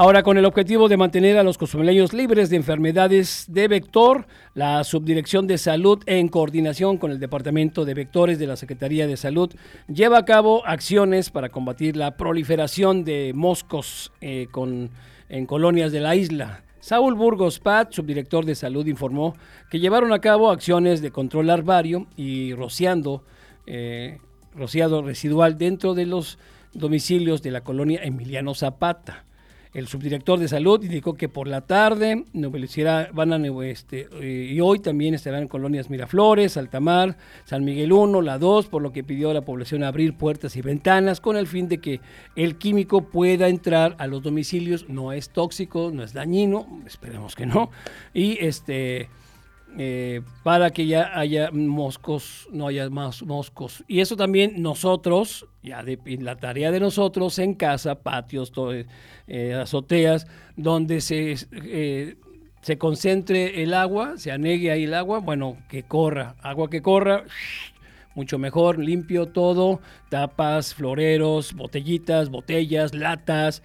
Ahora, con el objetivo de mantener a los cozumeleños libres de enfermedades de vector, la Subdirección de Salud, en coordinación con el Departamento de Vectores de la Secretaría de Salud, lleva a cabo acciones para combatir la proliferación de moscos eh, con, en colonias de la isla. Saúl Burgos Pat, subdirector de salud, informó que llevaron a cabo acciones de control larvario y rociando, eh, rociado residual dentro de los domicilios de la colonia Emiliano Zapata. El subdirector de salud indicó que por la tarde van a, este, eh, y hoy también estarán en colonias Miraflores, Altamar, San Miguel 1, la 2, por lo que pidió a la población abrir puertas y ventanas con el fin de que el químico pueda entrar a los domicilios. No es tóxico, no es dañino, esperemos que no. Y este eh, para que ya haya moscos, no haya más moscos. Y eso también nosotros, ya de, la tarea de nosotros en casa, patios, eh, azoteas, donde se, eh, se concentre el agua, se anegue ahí el agua, bueno, que corra, agua que corra, mucho mejor, limpio todo, tapas, floreros, botellitas, botellas, latas,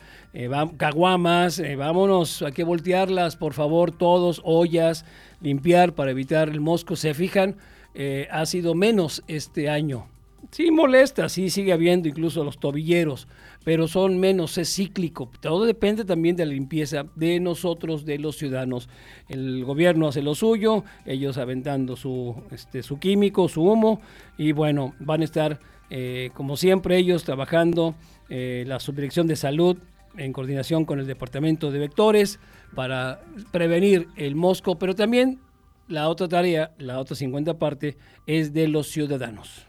caguamas, vámonos, hay que voltearlas, por favor, todos, ollas, limpiar para evitar el mosco. Se fijan, eh, ha sido menos este año. Sí molesta, sí sigue habiendo incluso los tobilleros, pero son menos, es cíclico. Todo depende también de la limpieza de nosotros, de los ciudadanos. El gobierno hace lo suyo, ellos aventando su, este, su químico, su humo, y bueno, van a estar, eh, como siempre, ellos trabajando, eh, la subdirección de salud en coordinación con el departamento de vectores, para prevenir el mosco, pero también la otra tarea, la otra 50 parte, es de los ciudadanos.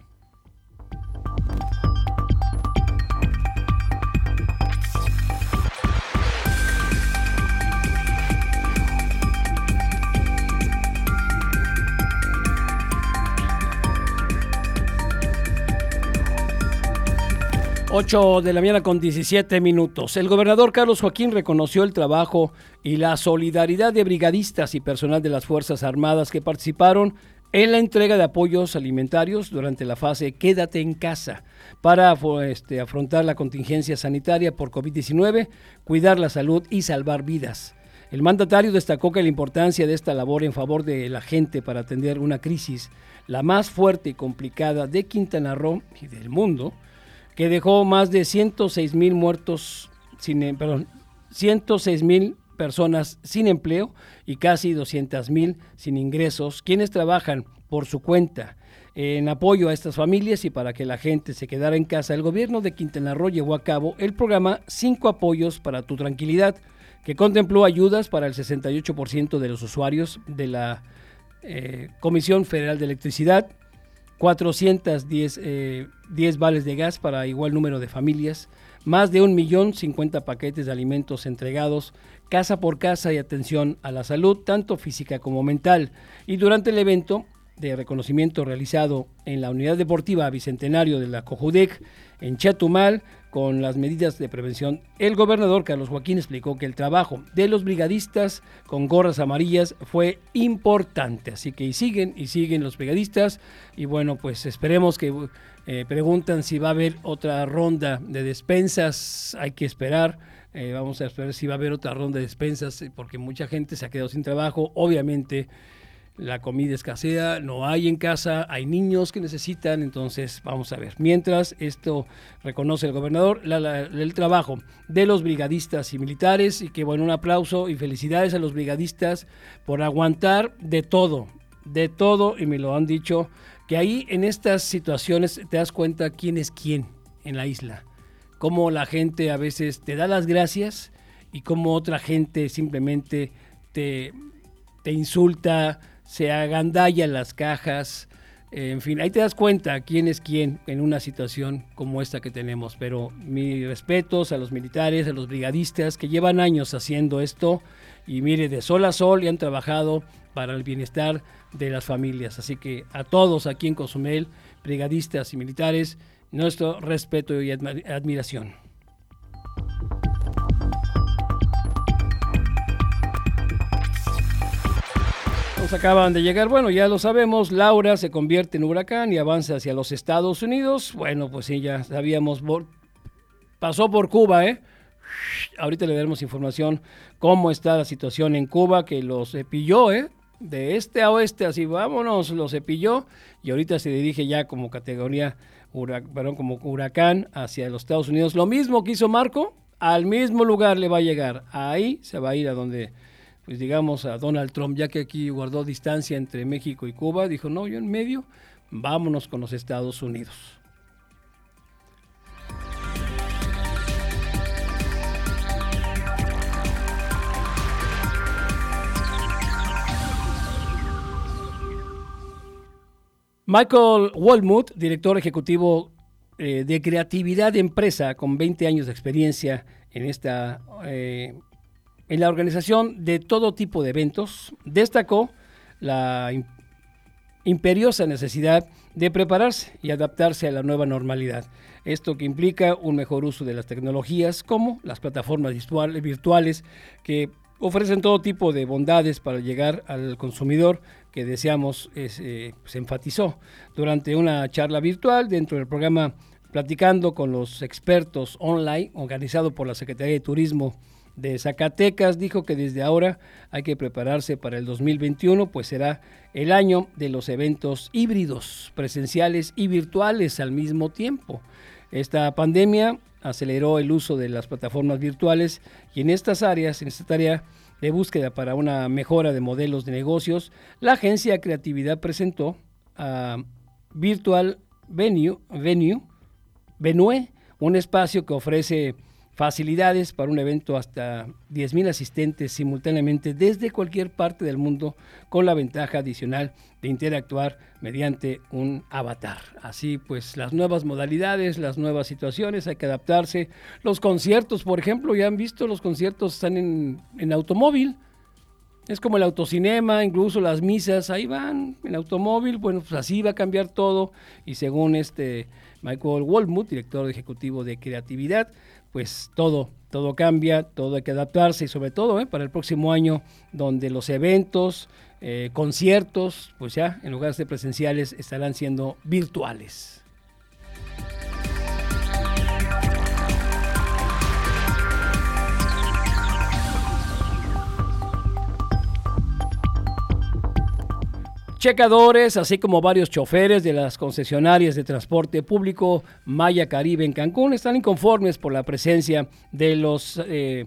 8 de la mañana con 17 minutos. El gobernador Carlos Joaquín reconoció el trabajo y la solidaridad de brigadistas y personal de las Fuerzas Armadas que participaron en la entrega de apoyos alimentarios durante la fase Quédate en casa para este, afrontar la contingencia sanitaria por COVID-19, cuidar la salud y salvar vidas. El mandatario destacó que la importancia de esta labor en favor de la gente para atender una crisis, la más fuerte y complicada de Quintana Roo y del mundo, que dejó más de 106 mil muertos, sin, eh, perdón, 106 mil personas sin empleo y casi 200 mil sin ingresos, quienes trabajan por su cuenta en apoyo a estas familias y para que la gente se quedara en casa, el gobierno de Quintana Roo llevó a cabo el programa Cinco Apoyos para tu Tranquilidad, que contempló ayudas para el 68% de los usuarios de la eh, Comisión Federal de Electricidad, 410 eh, vales de gas para igual número de familias, más de un millón cincuenta paquetes de alimentos entregados casa por casa y atención a la salud, tanto física como mental. Y durante el evento de reconocimiento realizado en la Unidad Deportiva Bicentenario de la Cojudec en Chetumal, con las medidas de prevención, el gobernador Carlos Joaquín explicó que el trabajo de los brigadistas con gorras amarillas fue importante. Así que y siguen y siguen los brigadistas. Y bueno, pues esperemos que eh, preguntan si va a haber otra ronda de despensas. Hay que esperar. Eh, vamos a esperar si va a haber otra ronda de despensas, porque mucha gente se ha quedado sin trabajo. Obviamente la comida escasea, no hay en casa, hay niños que necesitan, entonces vamos a ver. Mientras esto reconoce el gobernador el trabajo de los brigadistas y militares y que bueno, un aplauso y felicidades a los brigadistas por aguantar de todo, de todo y me lo han dicho, que ahí en estas situaciones te das cuenta quién es quién en la isla, cómo la gente a veces te da las gracias y cómo otra gente simplemente te, te insulta, se agandallan las cajas, en fin, ahí te das cuenta quién es quién en una situación como esta que tenemos. Pero mis respetos a los militares, a los brigadistas que llevan años haciendo esto y mire, de sol a sol y han trabajado para el bienestar de las familias. Así que a todos aquí en Cozumel, brigadistas y militares, nuestro respeto y admiración. Acaban de llegar. Bueno, ya lo sabemos, Laura se convierte en huracán y avanza hacia los Estados Unidos. Bueno, pues sí, ya sabíamos, pasó por Cuba, ¿eh? Ahorita le daremos información cómo está la situación en Cuba, que los pilló, ¿eh? De este a oeste, así vámonos, lo cepilló y ahorita se dirige ya como categoría, perdón, como huracán hacia los Estados Unidos. Lo mismo que hizo Marco, al mismo lugar le va a llegar. Ahí se va a ir a donde, pues digamos, a Donald Trump, ya que aquí guardó distancia entre México y Cuba, dijo, no, yo en medio, vámonos con los Estados Unidos. Michael Walmuth, director ejecutivo eh, de creatividad de empresa con 20 años de experiencia en esta eh, en la organización de todo tipo de eventos, destacó la imperiosa necesidad de prepararse y adaptarse a la nueva normalidad. Esto que implica un mejor uso de las tecnologías como las plataformas virtuales que ofrecen todo tipo de bondades para llegar al consumidor que deseamos, eh, se enfatizó durante una charla virtual dentro del programa Platicando con los expertos online, organizado por la Secretaría de Turismo de Zacatecas, dijo que desde ahora hay que prepararse para el 2021, pues será el año de los eventos híbridos, presenciales y virtuales al mismo tiempo. Esta pandemia aceleró el uso de las plataformas virtuales y en estas áreas, en esta tarea, de búsqueda para una mejora de modelos de negocios, la agencia Creatividad presentó a Virtual Venue, Venue, Venue, un espacio que ofrece facilidades para un evento hasta 10.000 asistentes simultáneamente desde cualquier parte del mundo con la ventaja adicional de interactuar mediante un avatar. Así pues, las nuevas modalidades, las nuevas situaciones, hay que adaptarse. Los conciertos, por ejemplo, ya han visto, los conciertos están en, en automóvil. Es como el autocinema, incluso las misas, ahí van en automóvil, bueno, pues así va a cambiar todo y según este Michael Walmuth, director ejecutivo de creatividad, pues todo, todo cambia, todo hay que adaptarse y sobre todo eh, para el próximo año donde los eventos, eh, conciertos, pues ya en lugar de presenciales estarán siendo virtuales. Checadores, así como varios choferes de las concesionarias de transporte público Maya Caribe en Cancún, están inconformes por la presencia de los eh,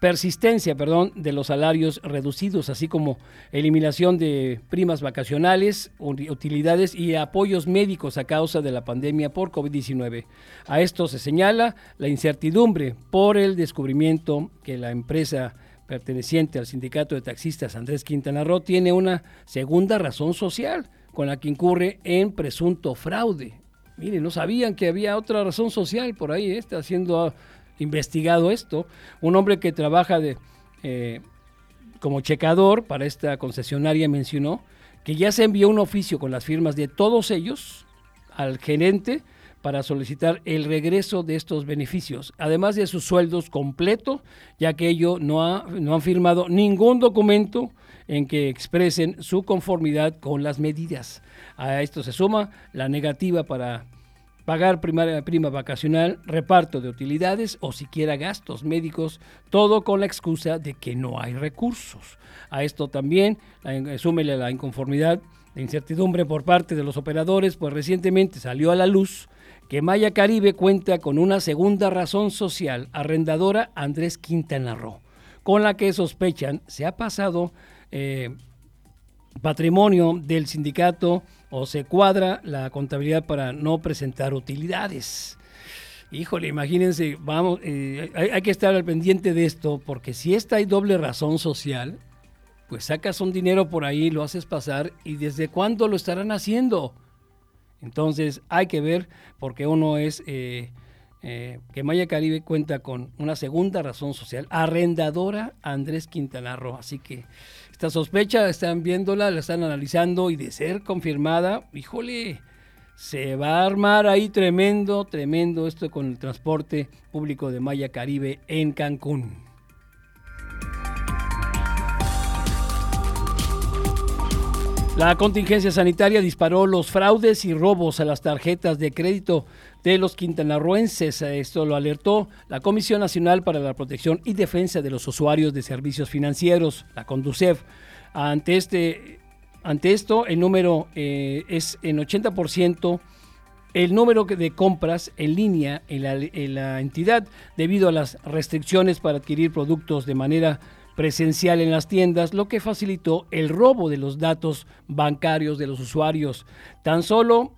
persistencia, perdón, de los salarios reducidos, así como eliminación de primas vacacionales, utilidades y apoyos médicos a causa de la pandemia por COVID-19. A esto se señala la incertidumbre por el descubrimiento que la empresa perteneciente al sindicato de taxistas Andrés Quintana Roo, tiene una segunda razón social con la que incurre en presunto fraude. Mire, no sabían que había otra razón social por ahí, ¿eh? está siendo investigado esto. Un hombre que trabaja de, eh, como checador para esta concesionaria mencionó que ya se envió un oficio con las firmas de todos ellos al gerente para solicitar el regreso de estos beneficios, además de sus sueldos completos, ya que ellos no, no han firmado ningún documento en que expresen su conformidad con las medidas. A esto se suma la negativa para pagar primaria, prima vacacional, reparto de utilidades o siquiera gastos médicos, todo con la excusa de que no hay recursos. A esto también súmele la inconformidad, la incertidumbre por parte de los operadores, pues recientemente salió a la luz que Maya Caribe cuenta con una segunda razón social arrendadora Andrés Quintana Roo, con la que sospechan se ha pasado eh, patrimonio del sindicato o se cuadra la contabilidad para no presentar utilidades. Híjole, imagínense, vamos, eh, hay, hay, que estar al pendiente de esto, porque si esta hay doble razón social, pues sacas un dinero por ahí, lo haces pasar, y desde cuándo lo estarán haciendo. Entonces hay que ver, porque uno es eh, eh, que Maya Caribe cuenta con una segunda razón social, arrendadora Andrés Quintana Roo. Así que esta sospecha están viéndola, la están analizando y de ser confirmada, híjole, se va a armar ahí tremendo, tremendo esto con el transporte público de Maya Caribe en Cancún. La contingencia sanitaria disparó los fraudes y robos a las tarjetas de crédito de los quintanarroenses. Esto lo alertó la Comisión Nacional para la Protección y Defensa de los Usuarios de Servicios Financieros, la CONDUCEF. Ante, este, ante esto, el número eh, es en 80% el número de compras en línea en la, en la entidad debido a las restricciones para adquirir productos de manera presencial en las tiendas, lo que facilitó el robo de los datos bancarios de los usuarios. Tan solo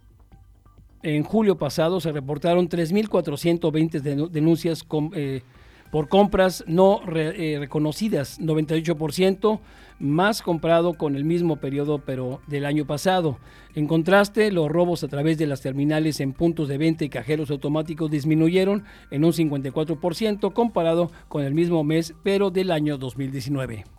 en julio pasado se reportaron 3.420 denuncias eh, por compras no eh, reconocidas, 98% más comprado con el mismo periodo pero del año pasado. En contraste, los robos a través de las terminales en puntos de venta y cajeros automáticos disminuyeron en un 54% comparado con el mismo mes pero del año 2019.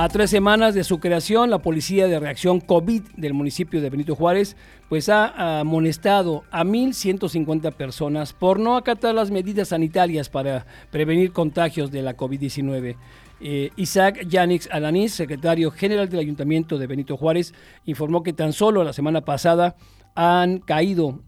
A tres semanas de su creación, la Policía de Reacción COVID del municipio de Benito Juárez pues ha amonestado a 1.150 personas por no acatar las medidas sanitarias para prevenir contagios de la COVID-19. Eh, Isaac Yanix Alanis, secretario general del Ayuntamiento de Benito Juárez, informó que tan solo la semana pasada han caído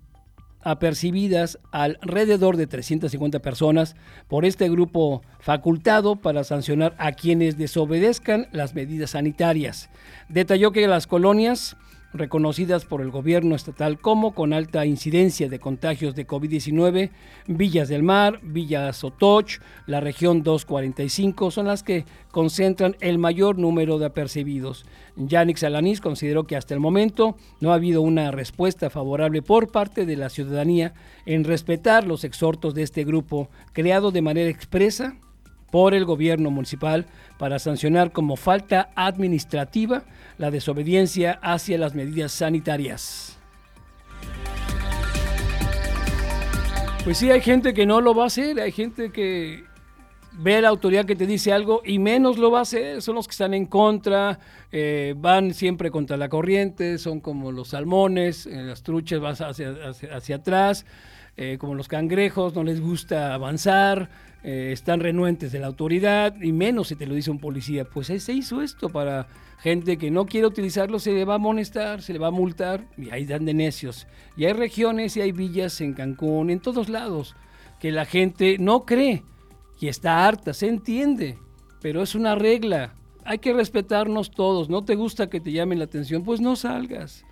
apercibidas alrededor de 350 personas por este grupo facultado para sancionar a quienes desobedezcan las medidas sanitarias. Detalló que las colonias reconocidas por el gobierno estatal como con alta incidencia de contagios de COVID-19, Villas del Mar, Villa Sotoch, la región 245 son las que concentran el mayor número de apercibidos. Yannick Alanís consideró que hasta el momento no ha habido una respuesta favorable por parte de la ciudadanía en respetar los exhortos de este grupo creado de manera expresa por el gobierno municipal para sancionar como falta administrativa la desobediencia hacia las medidas sanitarias. Pues sí, hay gente que no lo va a hacer, hay gente que ve a la autoridad que te dice algo y menos lo va a hacer, son los que están en contra, eh, van siempre contra la corriente, son como los salmones, eh, las truchas van hacia, hacia, atrás, eh, como los cangrejos, no les gusta avanzar, están renuentes de la autoridad, y menos si te lo dice un policía. Pues se hizo esto para gente que no quiere utilizarlo, se le va a amonestar, se le va a multar, y ahí dan de necios. Y hay regiones y hay villas en Cancún, en todos lados, que la gente no cree y está harta, se entiende, pero es una regla. Hay que respetarnos todos. No te gusta que te llamen la atención, pues no salgas.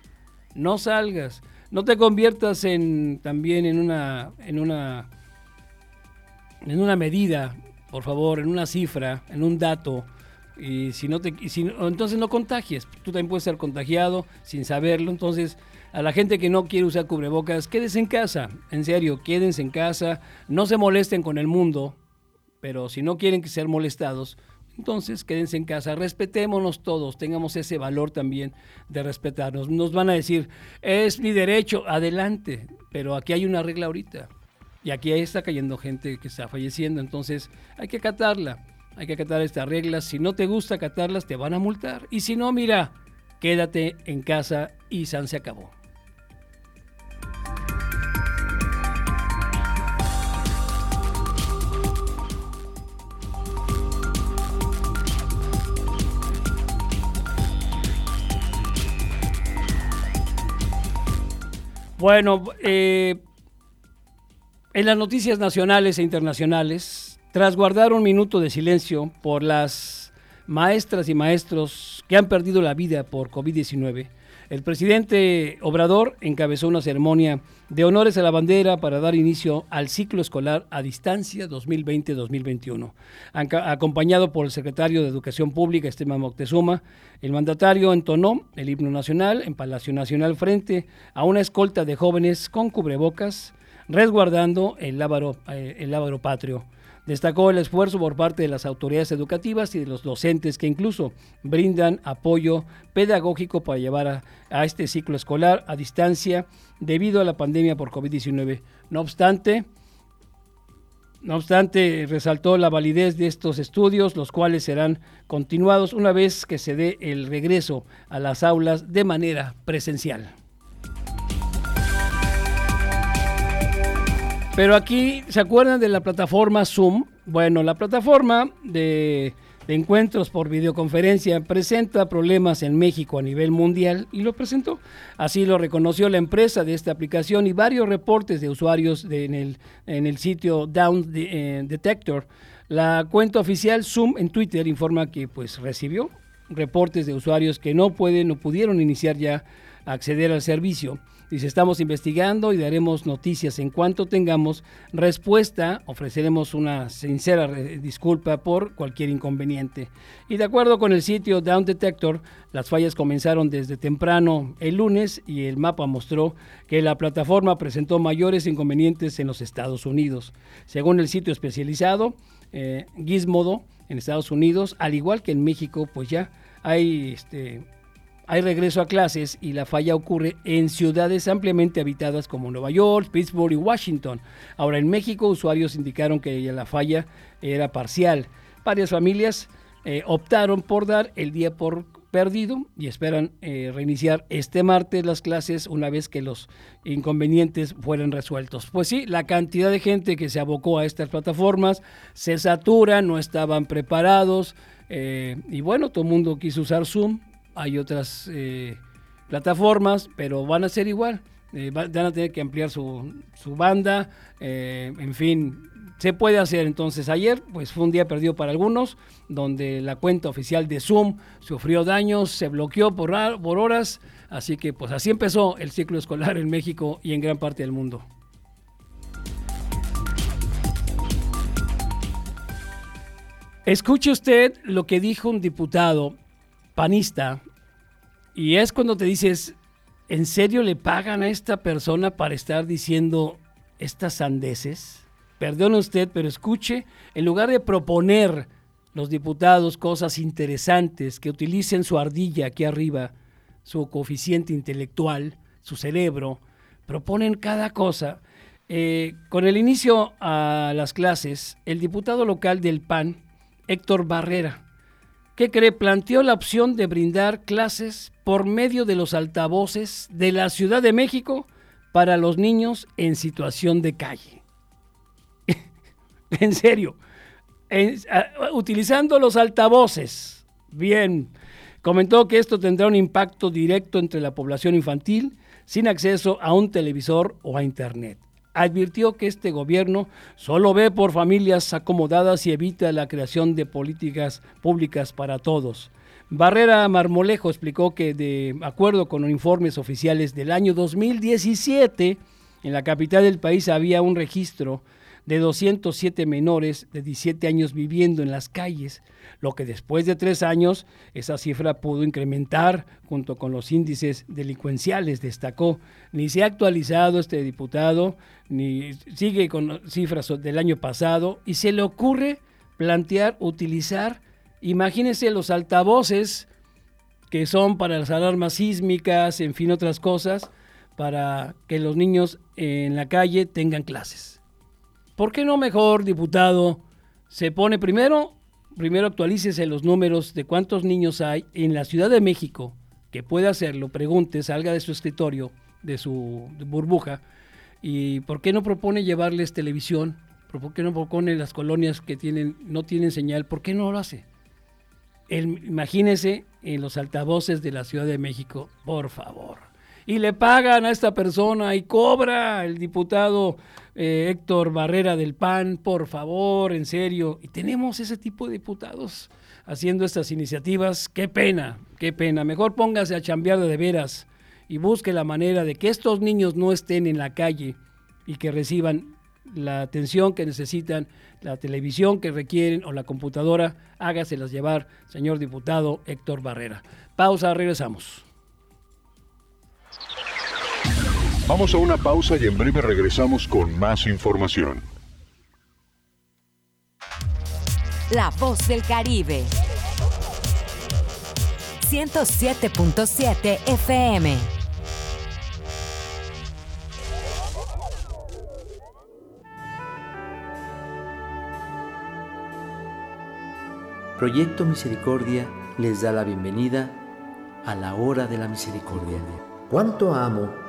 No salgas. No te conviertas en también en una en una en una medida, por favor, en una cifra, en un dato, y si no te, si, entonces no contagies. Tú también puedes ser contagiado sin saberlo. Entonces, a la gente que no quiere usar cubrebocas, quédense en casa. En serio, quédense en casa. No se molesten con el mundo, pero si no quieren ser molestados, entonces quédense en casa. Respetémonos todos. Tengamos ese valor también de respetarnos. Nos van a decir, es mi derecho, adelante. Pero aquí hay una regla ahorita. Y aquí está cayendo gente que está falleciendo, entonces hay que acatarla, hay que acatar estas reglas. Si no te gusta acatarlas, te van a multar. Y si no, mira, quédate en casa y San se acabó. Bueno, eh, en las noticias nacionales e internacionales, tras guardar un minuto de silencio por las maestras y maestros que han perdido la vida por COVID-19, el presidente Obrador encabezó una ceremonia de honores a la bandera para dar inicio al ciclo escolar a distancia 2020-2021. Acompañado por el secretario de Educación Pública, Esteban Moctezuma, el mandatario entonó el himno nacional en Palacio Nacional frente a una escolta de jóvenes con cubrebocas, resguardando el lábaro, eh, el lábaro patrio. Destacó el esfuerzo por parte de las autoridades educativas y de los docentes que incluso brindan apoyo pedagógico para llevar a, este ciclo escolar a distancia debido a la pandemia por COVID-19. No obstante, no obstante, resaltó la validez de estos estudios, los cuales serán continuados una vez que se dé el regreso a las aulas de manera presencial. Pero aquí, ¿se acuerdan de la plataforma Zoom? Bueno, la plataforma de, de, encuentros por videoconferencia presenta problemas en México a nivel mundial y lo presentó. Así lo reconoció la empresa de esta aplicación y varios reportes de usuarios de, en, el, en, el, sitio Down eh, Detector. La cuenta oficial Zoom en Twitter informa que pues recibió reportes de usuarios que no pueden o pudieron iniciar ya acceder al servicio. Dice, estamos investigando y daremos noticias en cuanto tengamos respuesta. Ofreceremos una sincera disculpa por cualquier inconveniente. Y de acuerdo con el sitio Down Detector, las fallas comenzaron desde temprano el lunes y el mapa mostró que la plataforma presentó mayores inconvenientes en los Estados Unidos. Según el sitio especializado, eh, Gizmodo, en Estados Unidos, al igual que en México, pues ya hay este, hay regreso a clases y la falla ocurre en ciudades ampliamente habitadas como Nueva York, Pittsburgh y Washington. Ahora en México usuarios indicaron que la falla era parcial. Varias familias eh, optaron por dar el día por perdido y esperan eh, reiniciar este martes las clases una vez que los inconvenientes fueran resueltos. Pues sí, la cantidad de gente que se abocó a estas plataformas se satura, no estaban preparados eh, y bueno, todo el mundo quiso usar Zoom, hay otras eh, plataformas, pero van a ser igual. Eh, van a tener que ampliar su, su banda, eh, en fin, se puede hacer. Entonces ayer pues fue un día perdido para algunos, donde la cuenta oficial de Zoom sufrió daños, se bloqueó por, por horas, así que pues así empezó el ciclo escolar en México y en gran parte del mundo. Escuche usted lo que dijo un diputado panista y es cuando te dices, ¿en serio le pagan a esta persona para estar diciendo estas sandeces? Perdone usted, pero escuche, en lugar de proponer los diputados cosas interesantes, que utilicen su ardilla aquí arriba, su coeficiente intelectual, su cerebro, proponen cada cosa. Eh, con el inicio a las clases, el diputado local del PAN, Héctor Barrera, ¿qué cree? Planteó la opción de brindar clases por medio de los altavoces de la Ciudad de México para los niños en situación de calle. en serio, utilizando los altavoces. Bien, comentó que esto tendrá un impacto directo entre la población infantil sin acceso a un televisor o a Internet advirtió que este gobierno solo ve por familias acomodadas y evita la creación de políticas públicas para todos. Barrera Marmolejo explicó que de acuerdo con informes oficiales del año 2017, en la capital del país había un registro de 207 menores de 17 años viviendo en las calles, lo que después de tres años esa cifra pudo incrementar junto con los índices delincuenciales, destacó. Ni se ha actualizado este diputado, ni sigue con cifras del año pasado, y se le ocurre plantear, utilizar, imagínense los altavoces que son para las alarmas sísmicas, en fin, otras cosas, para que los niños en la calle tengan clases. ¿Por qué no mejor, diputado, se pone primero, primero actualícese los números de cuántos niños hay en la Ciudad de México que puede hacerlo, pregunte, salga de su escritorio, de su burbuja, y por qué no propone llevarles televisión, por qué no propone las colonias que tienen, no tienen señal, por qué no lo hace. imagínese en los altavoces de la Ciudad de México, por favor. Y le pagan a esta persona y cobra el diputado eh, Héctor Barrera del PAN, por favor, en serio. Y tenemos ese tipo de diputados haciendo estas iniciativas. Qué pena, qué pena. Mejor póngase a chambear de veras y busque la manera de que estos niños no estén en la calle y que reciban la atención que necesitan, la televisión que requieren o la computadora, hágaselas llevar, señor diputado Héctor Barrera. Pausa, regresamos. Vamos a una pausa y en breve regresamos con más información. La voz del Caribe. 107.7 FM. Proyecto Misericordia les da la bienvenida a la hora de la misericordia. ¿Cuánto amo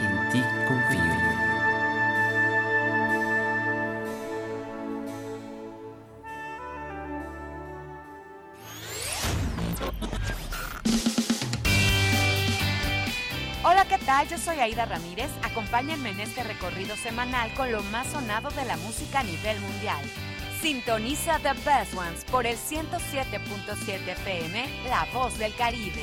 en ti confío. Hola, ¿qué tal? Yo soy Aida Ramírez. Acompáñenme en este recorrido semanal con lo más sonado de la música a nivel mundial. Sintoniza The Best Ones por el 107.7 FM, La Voz del Caribe.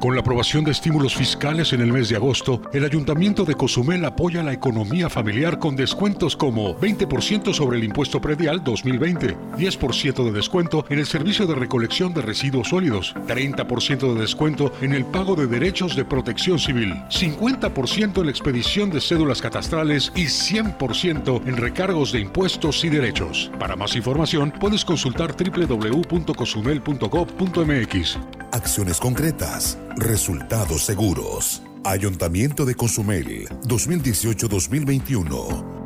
Con la aprobación de estímulos fiscales en el mes de agosto, el Ayuntamiento de Cozumel apoya la economía familiar con descuentos como 20% sobre el impuesto predial 2020, 10% de descuento en el servicio de recolección de residuos sólidos, 30% de descuento en el pago de derechos de protección civil, 50% en la expedición de cédulas catastrales y 100% en recargos de impuestos y derechos. Para más información, puedes consultar www.cozumel.gov.mx. Acciones concretas, resultados seguros. Ayuntamiento de Cozumel, 2018-2021.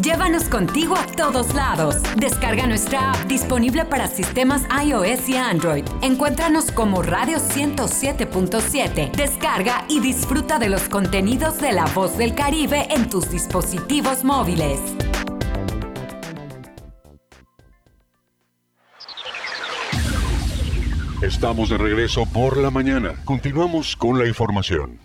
Llévanos contigo a todos lados. Descarga nuestra app disponible para sistemas iOS y Android. Encuéntranos como Radio 107.7. Descarga y disfruta de los contenidos de La Voz del Caribe en tus dispositivos móviles. Estamos de regreso por la mañana. Continuamos con la información.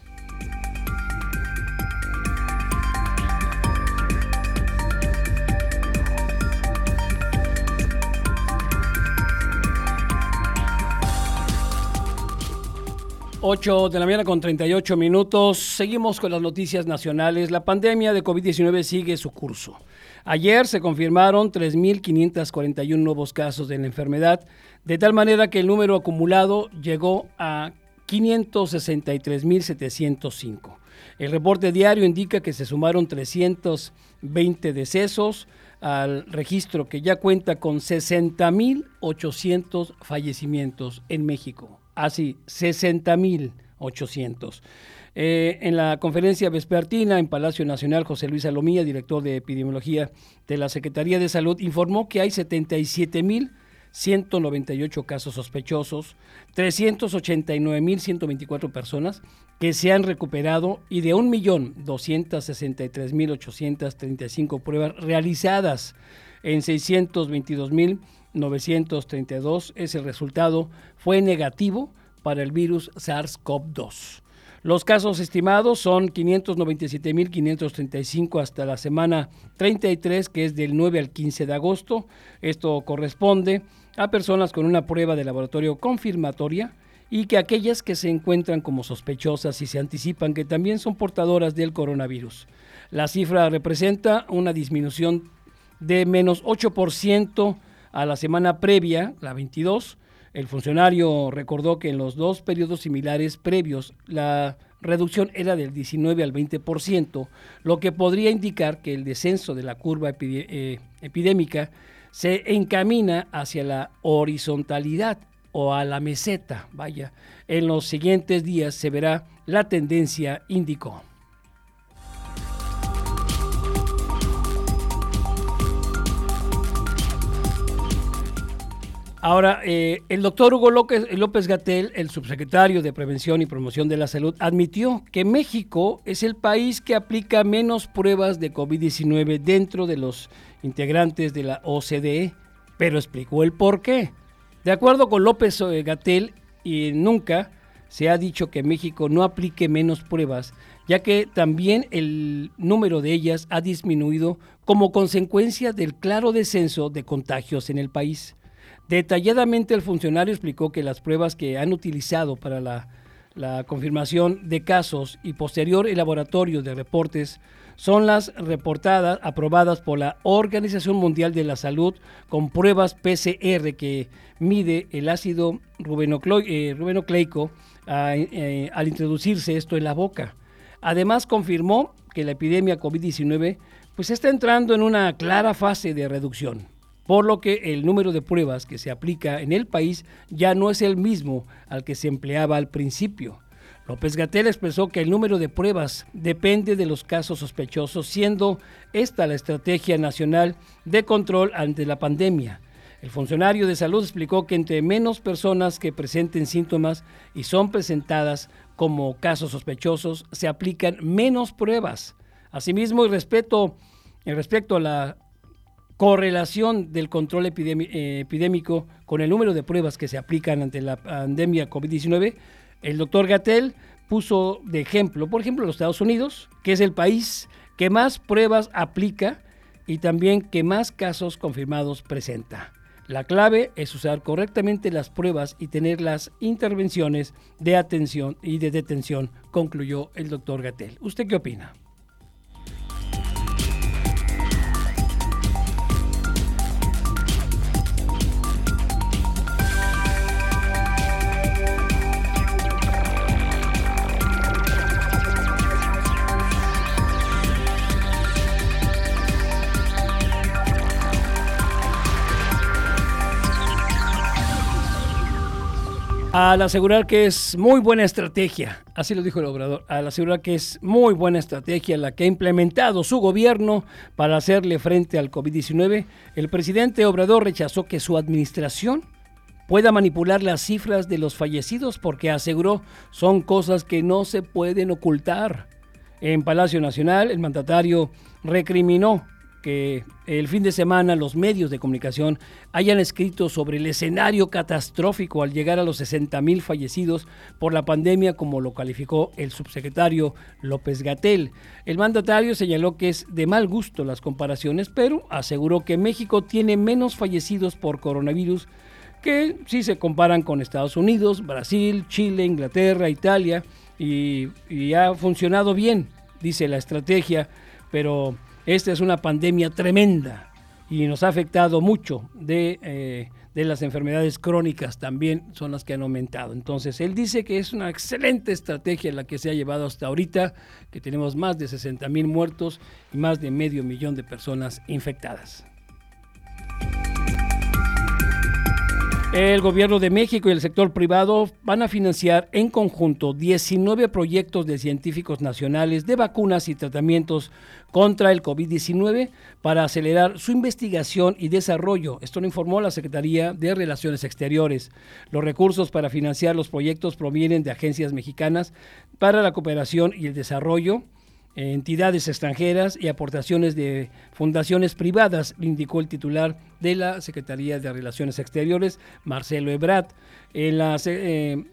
Ocho de la mañana con 38 minutos. Seguimos con las noticias nacionales. La pandemia de COVID-19 sigue su curso. Ayer se confirmaron 3.541 nuevos casos de la enfermedad, de tal manera que el número acumulado llegó a 563.705. El reporte diario indica que se sumaron 320 decesos al registro que ya cuenta con 60.800 fallecimientos en México. Así, 60.800. Eh, en la conferencia vespertina en Palacio Nacional, José Luis Salomía, director de epidemiología de la Secretaría de Salud, informó que hay 77.198 casos sospechosos, 389.124 personas que se han recuperado y de 1.263.835 pruebas realizadas en 622.932. Ese resultado fue negativo para el virus SARS-CoV-2. Los casos estimados son 597.535 hasta la semana 33, que es del 9 al 15 de agosto. Esto corresponde a personas con una prueba de laboratorio confirmatoria y que aquellas que se encuentran como sospechosas y se anticipan que también son portadoras del coronavirus. La cifra representa una disminución de menos 8% a la semana previa, la 22. El funcionario recordó que en los dos periodos similares previos la reducción era del 19 al 20%, lo que podría indicar que el descenso de la curva eh, epidémica se encamina hacia la horizontalidad o a la meseta. Vaya, en los siguientes días se verá la tendencia, indicó. Ahora, eh, el doctor Hugo López, López Gatel, el subsecretario de Prevención y Promoción de la Salud, admitió que México es el país que aplica menos pruebas de COVID-19 dentro de los integrantes de la OCDE, pero explicó el por qué. De acuerdo con López eh, Gatel, y nunca se ha dicho que México no aplique menos pruebas, ya que también el número de ellas ha disminuido como consecuencia del claro descenso de contagios en el país. Detalladamente el funcionario explicó que las pruebas que han utilizado para la, confirmación de casos y posterior elaboratorio de reportes son las reportadas, aprobadas por la Organización Mundial de la Salud con pruebas PCR que mide el ácido eh, rubenocleico eh, al introducirse esto en la boca. Además confirmó que la epidemia COVID-19 pues está entrando en una clara fase de reducción por lo que el número de pruebas que se aplica en el país ya no es el mismo al que se empleaba al principio. López Gatel expresó que el número de pruebas depende de los casos sospechosos, siendo esta la estrategia nacional de control ante la pandemia. El funcionario de salud explicó que entre menos personas que presenten síntomas y son presentadas como casos sospechosos, se aplican menos pruebas. Asimismo, y respecto a la correlación del control eh, epidémico con el número de pruebas que se aplican ante la pandemia COVID-19, el doctor Gatel puso de ejemplo, por ejemplo, los Estados Unidos, que es el país que más pruebas aplica y también que más casos confirmados presenta. La clave es usar correctamente las pruebas y tener las intervenciones de atención y de detención, concluyó el doctor Gatel. ¿Usted qué opina? Al asegurar que es muy buena estrategia, así lo dijo el obrador, al asegurar que es muy buena estrategia la que ha implementado su gobierno para hacerle frente al COVID-19, el presidente Obrador rechazó que su administración pueda manipular las cifras de los fallecidos porque aseguró son cosas que no se pueden ocultar. En Palacio Nacional, el mandatario recriminó que el fin de semana los medios de comunicación hayan escrito sobre el escenario catastrófico al llegar a los 60 mil fallecidos por la pandemia, como lo calificó el subsecretario López Gatel. El mandatario señaló que es de mal gusto las comparaciones, pero aseguró que México tiene menos fallecidos por coronavirus que si se comparan con Estados Unidos, Brasil, Chile, Inglaterra, Italia, y, y ha funcionado bien, dice la estrategia, pero esta es una pandemia tremenda y nos ha afectado mucho eh, de, las enfermedades crónicas también son las que han aumentado. Entonces, él dice que es una excelente estrategia la que se ha llevado hasta ahorita, que tenemos más de 60 mil muertos y más de medio millón de personas infectadas. El gobierno de México y el sector privado van a financiar en conjunto 19 proyectos de científicos nacionales de vacunas y tratamientos contra el COVID-19 para acelerar su investigación y desarrollo. Esto lo informó la Secretaría de Relaciones Exteriores. Los recursos para financiar los proyectos provienen de agencias mexicanas para la cooperación y el desarrollo entidades extranjeras y aportaciones de fundaciones privadas, indicó el titular de la Secretaría de Relaciones Exteriores, Marcelo Ebrat. En la, eh,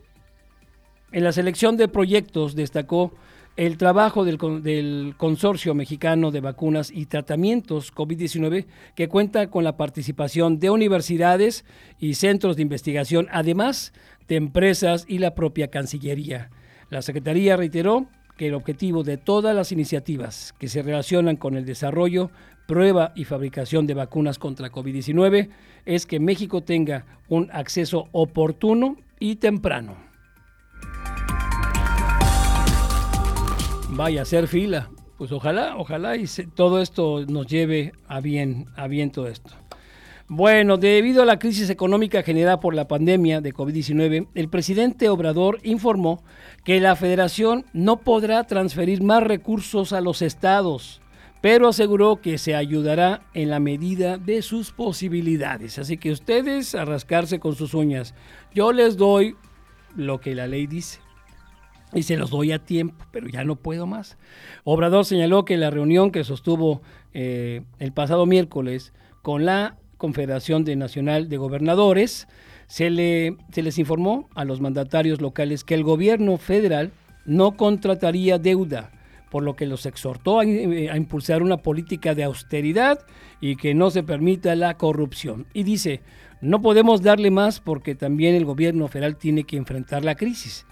en la selección de proyectos destacó el trabajo del, del, Consorcio Mexicano de Vacunas y Tratamientos COVID-19, que cuenta con la participación de universidades y centros de investigación, además de empresas y la propia Cancillería. La Secretaría reiteró que el objetivo de todas las iniciativas que se relacionan con el desarrollo, prueba y fabricación de vacunas contra COVID-19 es que México tenga un acceso oportuno y temprano. Vaya a ser fila. Pues ojalá, ojalá y todo esto nos lleve a bien, a bien todo esto. Bueno, debido a la crisis económica generada por la pandemia de COVID-19, el presidente Obrador informó que la federación no podrá transferir más recursos a los estados, pero aseguró que se ayudará en la medida de sus posibilidades. Así que ustedes a rascarse con sus uñas. Yo les doy lo que la ley dice y se los doy a tiempo, pero ya no puedo más. Obrador señaló que la reunión que sostuvo eh, el pasado miércoles con la Confederación de Nacional de Gobernadores, se, le, se les informó a los mandatarios locales que el gobierno federal no contrataría deuda, por lo que los exhortó a, a impulsar una política de austeridad y que no se permita la corrupción. Y dice, no podemos darle más porque también el gobierno federal tiene que enfrentar la crisis.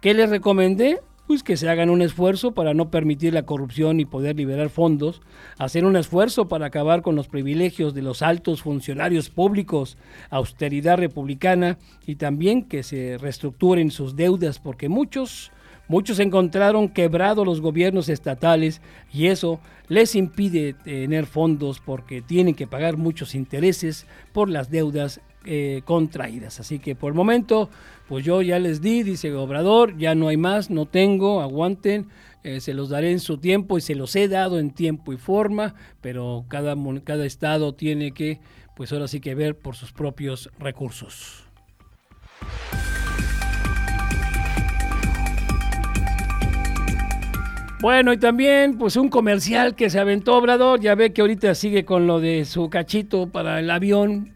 ¿Qué les recomendé? Pues que se hagan un esfuerzo para no permitir la corrupción y poder liberar fondos, hacer un esfuerzo para acabar con los privilegios de los altos funcionarios públicos, austeridad republicana y también que se reestructuren sus deudas porque muchos Muchos encontraron quebrados los gobiernos estatales y eso les impide tener fondos porque tienen que pagar muchos intereses por las deudas eh, contraídas. Así que por el momento, pues yo ya les di, dice Obrador, ya no hay más, no tengo, aguanten, eh, se los daré en su tiempo y se los he dado en tiempo y forma, pero cada, cada estado tiene que, pues ahora sí que ver por sus propios recursos. Bueno, y también pues un comercial que se aventó Obrador, ya ve que ahorita sigue con lo de su cachito para el avión,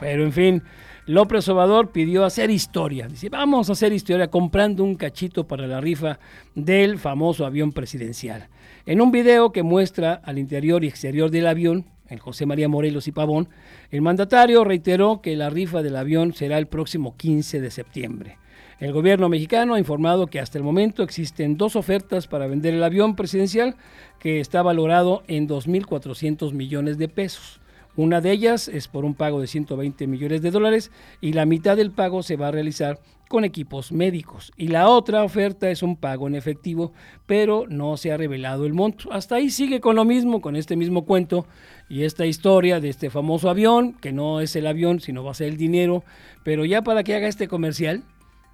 pero en fin, López Obrador pidió hacer historia. Dice, vamos a hacer historia comprando un cachito para la rifa del famoso avión presidencial. En un video que muestra al interior y exterior del avión, el José María Morelos y Pavón, el mandatario reiteró que la rifa del avión será el próximo 15 de septiembre. El gobierno mexicano ha informado que hasta el momento existen dos ofertas para vender el avión presidencial que está valorado en 2.400 millones de pesos. Una de ellas es por un pago de 120 millones de dólares y la mitad del pago se va a realizar con equipos médicos. Y la otra oferta es un pago en efectivo, pero no se ha revelado el monto. Hasta ahí sigue con lo mismo, con este mismo cuento y esta historia de este famoso avión, que no es el avión, sino va a ser el dinero. Pero ya para que haga este comercial,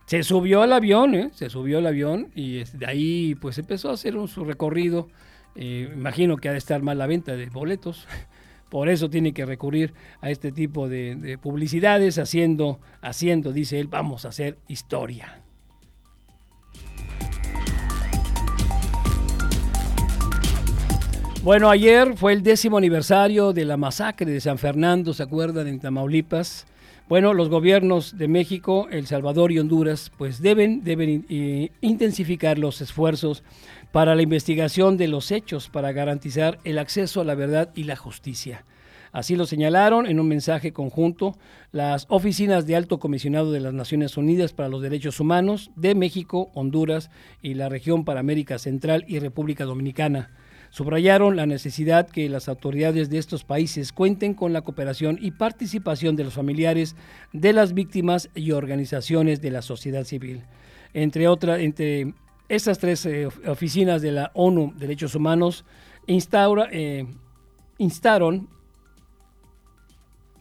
se subió al avión, ¿eh? se subió al avión y de ahí pues empezó a hacer su recorrido. Eh, imagino que ha de estar mal la venta de boletos. Por eso tiene que recurrir a este tipo de, de publicidades, haciendo, haciendo, dice él, vamos a hacer historia. Bueno, ayer fue el décimo aniversario de la masacre de San Fernando, ¿se acuerdan? En Tamaulipas. Bueno, los gobiernos de México, El Salvador y Honduras, pues deben, deben eh, intensificar los esfuerzos para la investigación de los hechos para garantizar el acceso a la verdad y la justicia. Así lo señalaron en un mensaje conjunto las oficinas de Alto Comisionado de las Naciones Unidas para los Derechos Humanos de México, Honduras y la región para América Central y República Dominicana. Subrayaron la necesidad que las autoridades de estos países cuenten con la cooperación y participación de los familiares de las víctimas y organizaciones de la sociedad civil. Entre otras, entre estas tres eh, oficinas de la ONU Derechos Humanos instaura, eh, instaron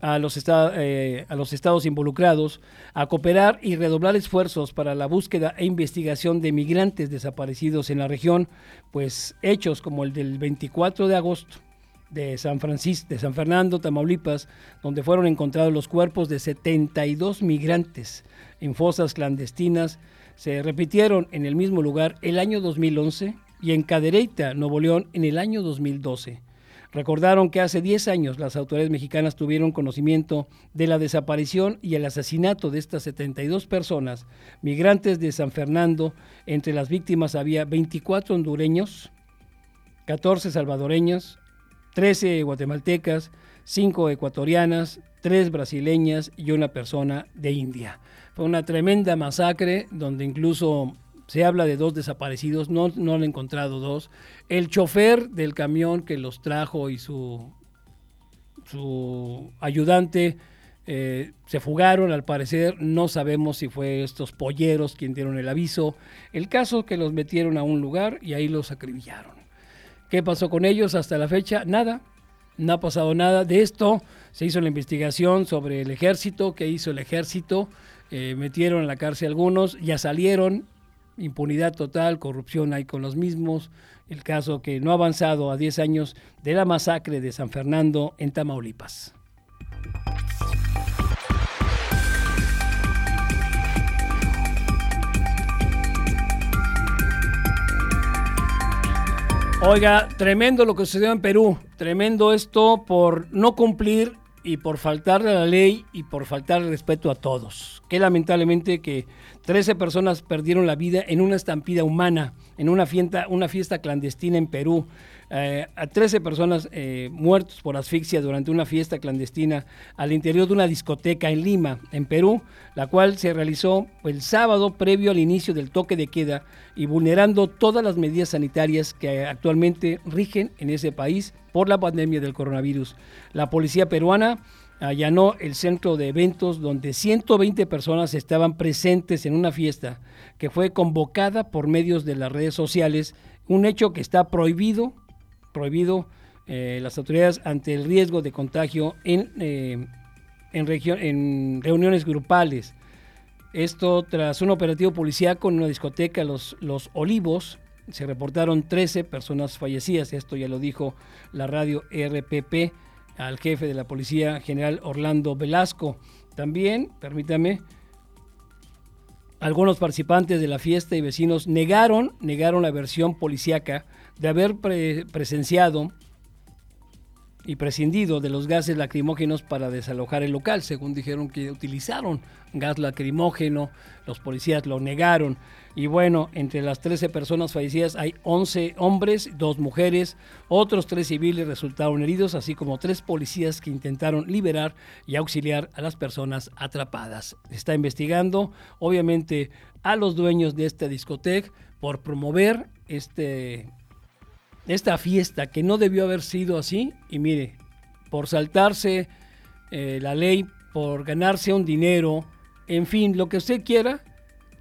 a los, eh, a los estados involucrados a cooperar y redoblar esfuerzos para la búsqueda e investigación de migrantes desaparecidos en la región, pues hechos como el del 24 de agosto de San Francisco, de San Fernando, Tamaulipas, donde fueron encontrados los cuerpos de 72 migrantes en fosas clandestinas, se repitieron en el mismo lugar el año 2011 y en Cadereyta, Nuevo León, en el año 2012. Recordaron que hace 10 años las autoridades mexicanas tuvieron conocimiento de la desaparición y el asesinato de estas 72 personas, migrantes de San Fernando. Entre las víctimas había 24 hondureños, 14 salvadoreños, 13 guatemaltecas, 5 ecuatorianas, 3 brasileñas y una persona de India. Fue una tremenda masacre donde incluso se habla de dos desaparecidos, no, no han encontrado dos. El chofer del camión que los trajo y su, su ayudante eh, se fugaron, al parecer. No sabemos si fue estos polleros quien dieron el aviso. El caso que los metieron a un lugar y ahí los acribillaron. ¿Qué pasó con ellos hasta la fecha? Nada. No ha pasado nada. De esto se hizo la investigación sobre el ejército, qué hizo el ejército. Eh, metieron en la cárcel algunos, ya salieron, impunidad total, corrupción hay con los mismos. El caso que no ha avanzado a 10 años de la masacre de San Fernando en Tamaulipas. Oiga, tremendo lo que sucedió en Perú, tremendo esto por no cumplir y por faltarle a la ley y por faltar respeto a todos. Que lamentablemente que 13 personas perdieron la vida en una estampida humana, en una fiesta, una fiesta clandestina en Perú. Eh, a 13 personas eh, muertos por asfixia durante una fiesta clandestina al interior de una discoteca en Lima, en Perú, la cual se realizó el sábado previo al inicio del toque de queda y vulnerando todas las medidas sanitarias que actualmente rigen en ese país por la pandemia del coronavirus. La policía peruana allanó el centro de eventos donde 120 personas estaban presentes en una fiesta que fue convocada por medios de las redes sociales, un hecho que está prohibido, prohibido eh, las autoridades ante el riesgo de contagio en, eh, en, reuniones grupales. Esto tras un operativo policíaco en una discoteca Los, Los Olivos, se reportaron 13 personas fallecidas, esto ya lo dijo la radio RPP al jefe de la Policía General Orlando Velasco. También, permítame, algunos participantes de la fiesta y vecinos negaron, negaron la versión policíaca de haber presenciado y prescindido de los gases lacrimógenos para desalojar el local, según dijeron que utilizaron gas lacrimógeno, los policías lo negaron. Y bueno, entre las 13 personas fallecidas hay 11 hombres, dos mujeres, otros tres civiles resultaron heridos, así como tres policías que intentaron liberar y auxiliar a las personas atrapadas. está investigando, obviamente, a los dueños de esta discoteca por promover este esta fiesta que no debió haber sido así y mire, por saltarse eh, la ley, por ganarse un dinero, en fin, lo que usted quiera,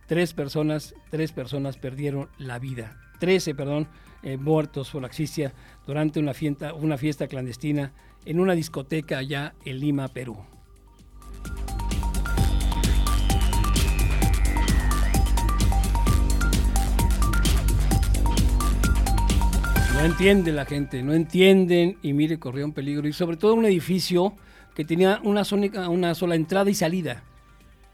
tres personas, tres personas perdieron la vida, trece, perdón, eh, muertos por asfixia durante una fiesta, una fiesta clandestina en una discoteca allá en Lima, Perú. No entiende la gente, no entienden y mire, corrió un peligro. Y sobre todo un edificio que tenía una, una sola entrada y salida.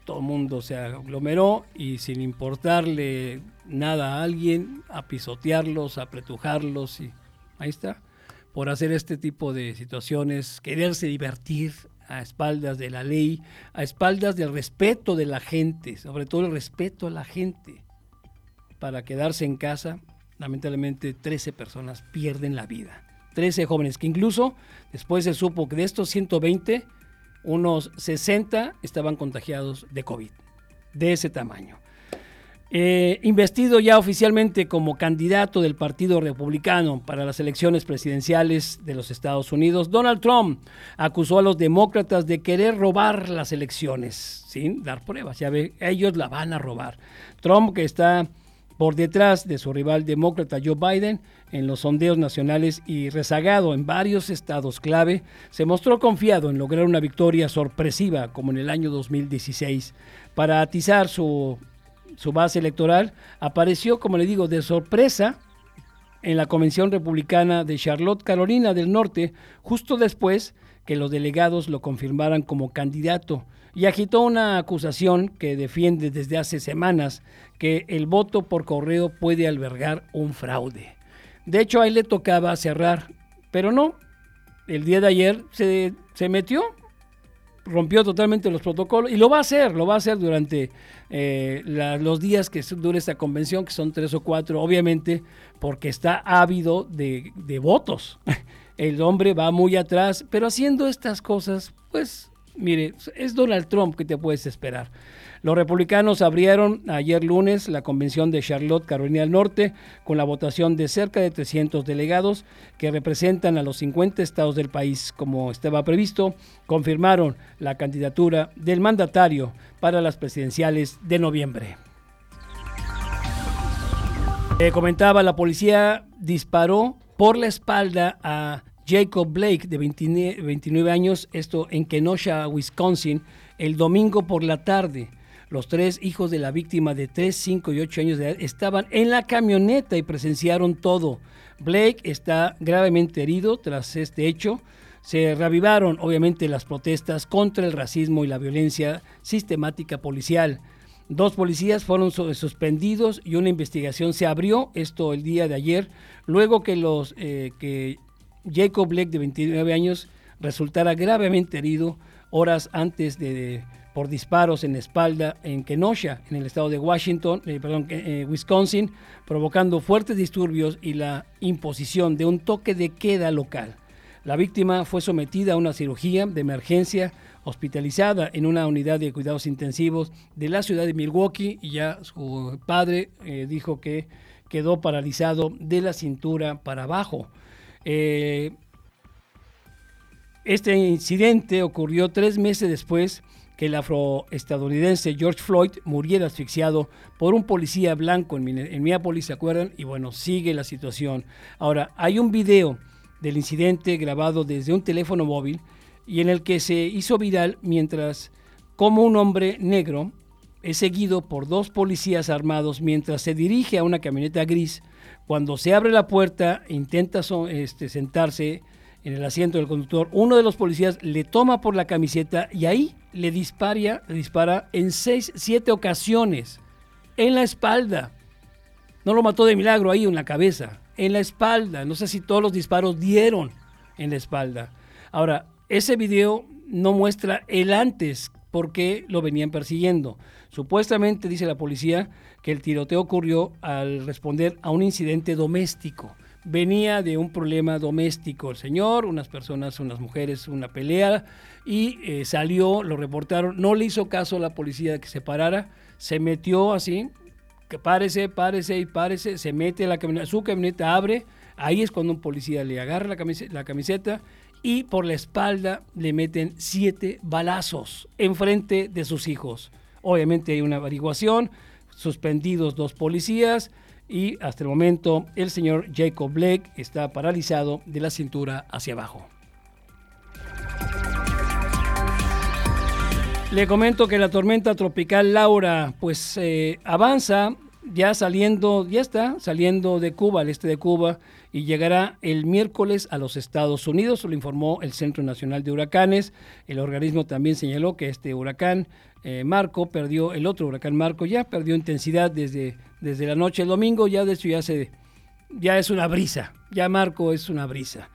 Todo el mundo se aglomeró y sin importarle nada a alguien, a pisotearlos, a apretujarlos y ahí está. Por hacer este tipo de situaciones, quererse divertir a espaldas de la ley, a espaldas del respeto de la gente, sobre todo el respeto a la gente, para quedarse en casa lamentablemente 13 personas pierden la vida. 13 jóvenes que incluso después se supo que de estos 120, unos 60 estaban contagiados de COVID, de ese tamaño. Eh, investido ya oficialmente como candidato del Partido Republicano para las elecciones presidenciales de los Estados Unidos, Donald Trump acusó a los demócratas de querer robar las elecciones sin dar pruebas. Ya ve, ellos la van a robar. Trump, que está por detrás de su rival demócrata Joe Biden en los sondeos nacionales y rezagado en varios estados clave, se mostró confiado en lograr una victoria sorpresiva como en el año 2016. Para atizar su, su base electoral, apareció, como le digo, de sorpresa en la Convención Republicana de Charlotte, Carolina del Norte, justo después que los delegados lo confirmaran como candidato y agitó una acusación que defiende desde hace semanas que el voto por correo puede albergar un fraude. De hecho, a él le tocaba cerrar, pero no, el día de ayer se, se metió, rompió totalmente los protocolos y lo va a hacer, lo va a hacer durante eh, los días que dure esta convención, que son tres o cuatro, obviamente, porque está ávido de, de votos. El hombre va muy atrás, pero haciendo estas cosas, pues, mire, es Donald Trump que te puedes esperar. Los republicanos abrieron ayer lunes la convención de Charlotte, Carolina del Norte, con la votación de cerca de 300 delegados que representan a los 50 estados del país. Como estaba previsto, confirmaron la candidatura del mandatario para las presidenciales de noviembre. Eh, comentaba, la policía disparó por la espalda a Jacob Blake, de 29 29 años, esto en Kenosha, Wisconsin, el domingo por la tarde. Los tres hijos de la víctima de 3, 5 y 8 años de edad estaban en la camioneta y presenciaron todo. Blake está gravemente herido tras este hecho. Se reavivaron, obviamente, las protestas contra el racismo y la violencia sistemática policial. Dos policías fueron su- suspendidos y una investigación se abrió, esto el día de ayer, luego que, los, eh, que Jacob Blake, de 29 años, resultara gravemente herido horas antes de, por disparos en la espalda en Kenosha, en el estado de Washington, eh, perdón, eh, Wisconsin, provocando fuertes disturbios y la imposición de un toque de queda local. La víctima fue sometida a una cirugía de emergencia hospitalizada en una unidad de cuidados intensivos de la ciudad de Milwaukee y ya su padre eh, dijo que quedó paralizado de la cintura para abajo. Eh, este incidente ocurrió tres meses después que el afroestadounidense George Floyd muriera asfixiado por un policía blanco en, en Minneapolis, ¿se acuerdan? Y bueno, sigue la situación. Ahora, hay un video del incidente grabado desde un teléfono móvil y en el que se hizo viral mientras como un hombre negro es seguido por dos policías armados mientras se dirige a una camioneta gris. Cuando se abre la puerta intenta este, sentarse en el asiento del conductor, uno de los policías le toma por la camiseta y ahí le dispara, dispara en seis, siete ocasiones en la espalda. No lo mató de milagro ahí en la cabeza, en la espalda. No sé si todos los disparos dieron en la espalda. Ahora, ese video no muestra el antes porque lo venían persiguiendo. Supuestamente dice la policía que el tiroteo ocurrió al responder a un incidente doméstico. Venía de un problema doméstico el señor, unas personas, unas mujeres, una pelea y eh, salió, lo reportaron, no le hizo caso a la policía de que se parara, se metió así, que párese, párese y párese, se mete la camioneta, su camioneta abre, ahí es cuando un policía le agarra la camiseta, la camiseta y por la espalda le meten siete balazos enfrente de sus hijos. Obviamente hay una averiguación, suspendidos dos policías y hasta el momento el señor Jacob Blake está paralizado de la cintura hacia abajo. Le comento que la tormenta tropical Laura pues eh, avanza ya saliendo, ya está saliendo de Cuba, al este de Cuba, y llegará el miércoles a los Estados Unidos, lo informó el Centro Nacional de Huracanes. El organismo también señaló que este huracán eh, Marco perdió, el otro huracán Marco ya perdió intensidad desde, desde la noche del domingo, ya de ya se, ya es una brisa, ya Marco es una brisa.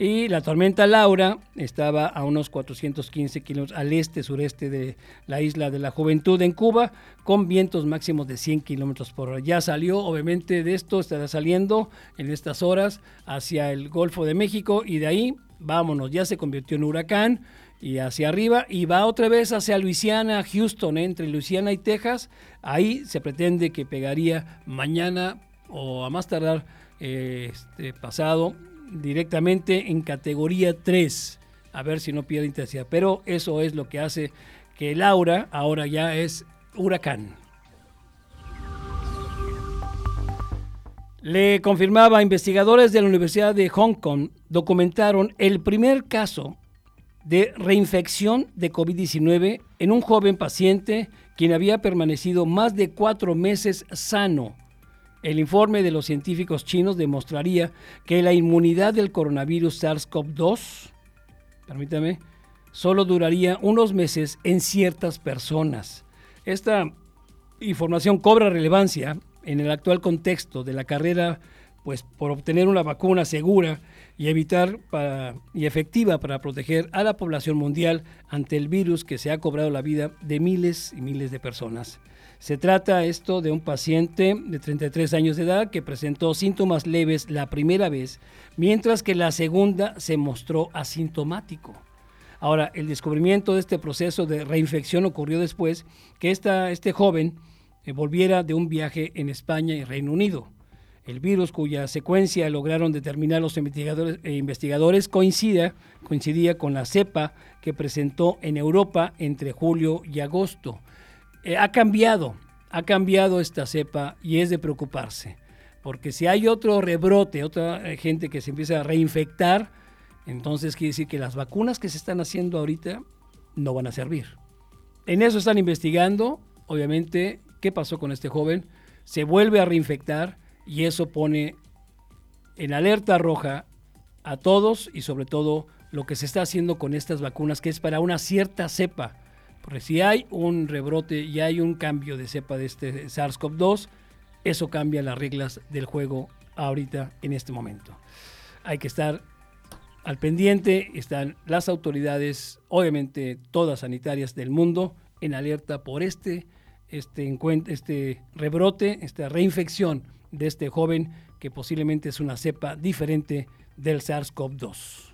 Y la tormenta Laura estaba a unos 415 kilómetros al este-sureste de la isla de la Juventud en Cuba, con vientos máximos de 100 kilómetros por hora. Ya salió, obviamente, de esto, estará saliendo en estas horas hacia el Golfo de México y de ahí, vámonos, ya se convirtió en huracán y hacia arriba y va otra vez hacia Luisiana, Houston, entre Luisiana y Texas. Ahí se pretende que pegaría mañana o a más tardar eh, este, pasado directamente en categoría 3, a ver si no pierde intensidad. Pero eso es lo que hace que Laura ahora ya es huracán. Le confirmaba, investigadores de la Universidad de Hong Kong documentaron el primer caso de reinfección de COVID-19 en un joven paciente quien había permanecido más de cuatro meses sano. El informe de los científicos chinos demostraría que la inmunidad del coronavirus SARS-CoV-2, permítame, solo duraría unos meses en ciertas personas. Esta información cobra relevancia en el actual contexto de la carrera pues por obtener una vacuna segura y evitar y efectiva para proteger a la población mundial ante el virus que se ha cobrado la vida de miles y miles de personas. Se trata esto de un paciente de 33 años de edad que presentó síntomas leves la primera vez, mientras que la segunda se mostró asintomático. Ahora, el descubrimiento de este proceso de reinfección ocurrió después que esta, este joven eh, volviera de un viaje en España y Reino Unido. El virus cuya secuencia lograron determinar los investigadores, eh, coincidía con la cepa que presentó en Europa entre julio y agosto. Eh, ha cambiado, ha cambiado esta cepa y es de preocuparse, porque si hay otro rebrote, otra gente que se empieza a reinfectar, entonces quiere decir que las vacunas que se están haciendo ahorita no van a servir. En eso están investigando, obviamente, qué pasó con este joven, se vuelve a reinfectar y eso pone en alerta roja a todos y sobre todo lo que se está haciendo con estas vacunas, que es para una cierta cepa. Porque si hay un rebrote y hay un cambio de cepa de este SARS-CoV-2, eso cambia las reglas del juego ahorita en este momento. Hay que estar al pendiente, están las autoridades, obviamente todas sanitarias del mundo, en alerta por este, este, este rebrote, esta reinfección de este joven que posiblemente es una cepa diferente del SARS-CoV-2.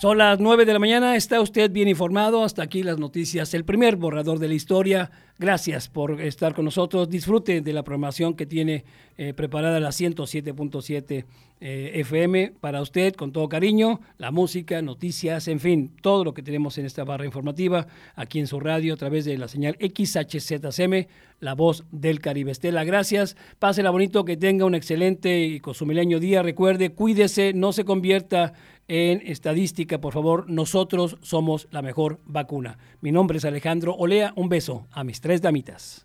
Son las 9 de la mañana, está usted bien informado, hasta aquí las noticias, el primer borrador de la historia. Gracias por estar con nosotros, disfrute de la programación que tiene eh, preparada la 107.7 eh, FM para usted con todo cariño, la música, noticias, en fin, todo lo que tenemos en esta barra informativa aquí en su radio a través de la señal XHZCM, la voz del Caribe. Estela, gracias, pásela bonito, que tenga un excelente y consumileño día, recuerde, cuídese, no se convierta en estadística, por favor, nosotros somos la mejor vacuna. Mi nombre es Alejandro Olea, un beso a mis tres damitas.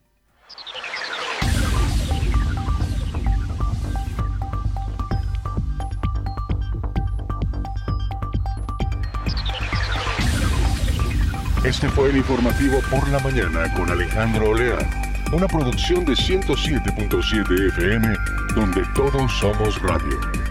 Este fue el informativo por la mañana con Alejandro Olea, una producción de 107.7 FM donde todos somos radio.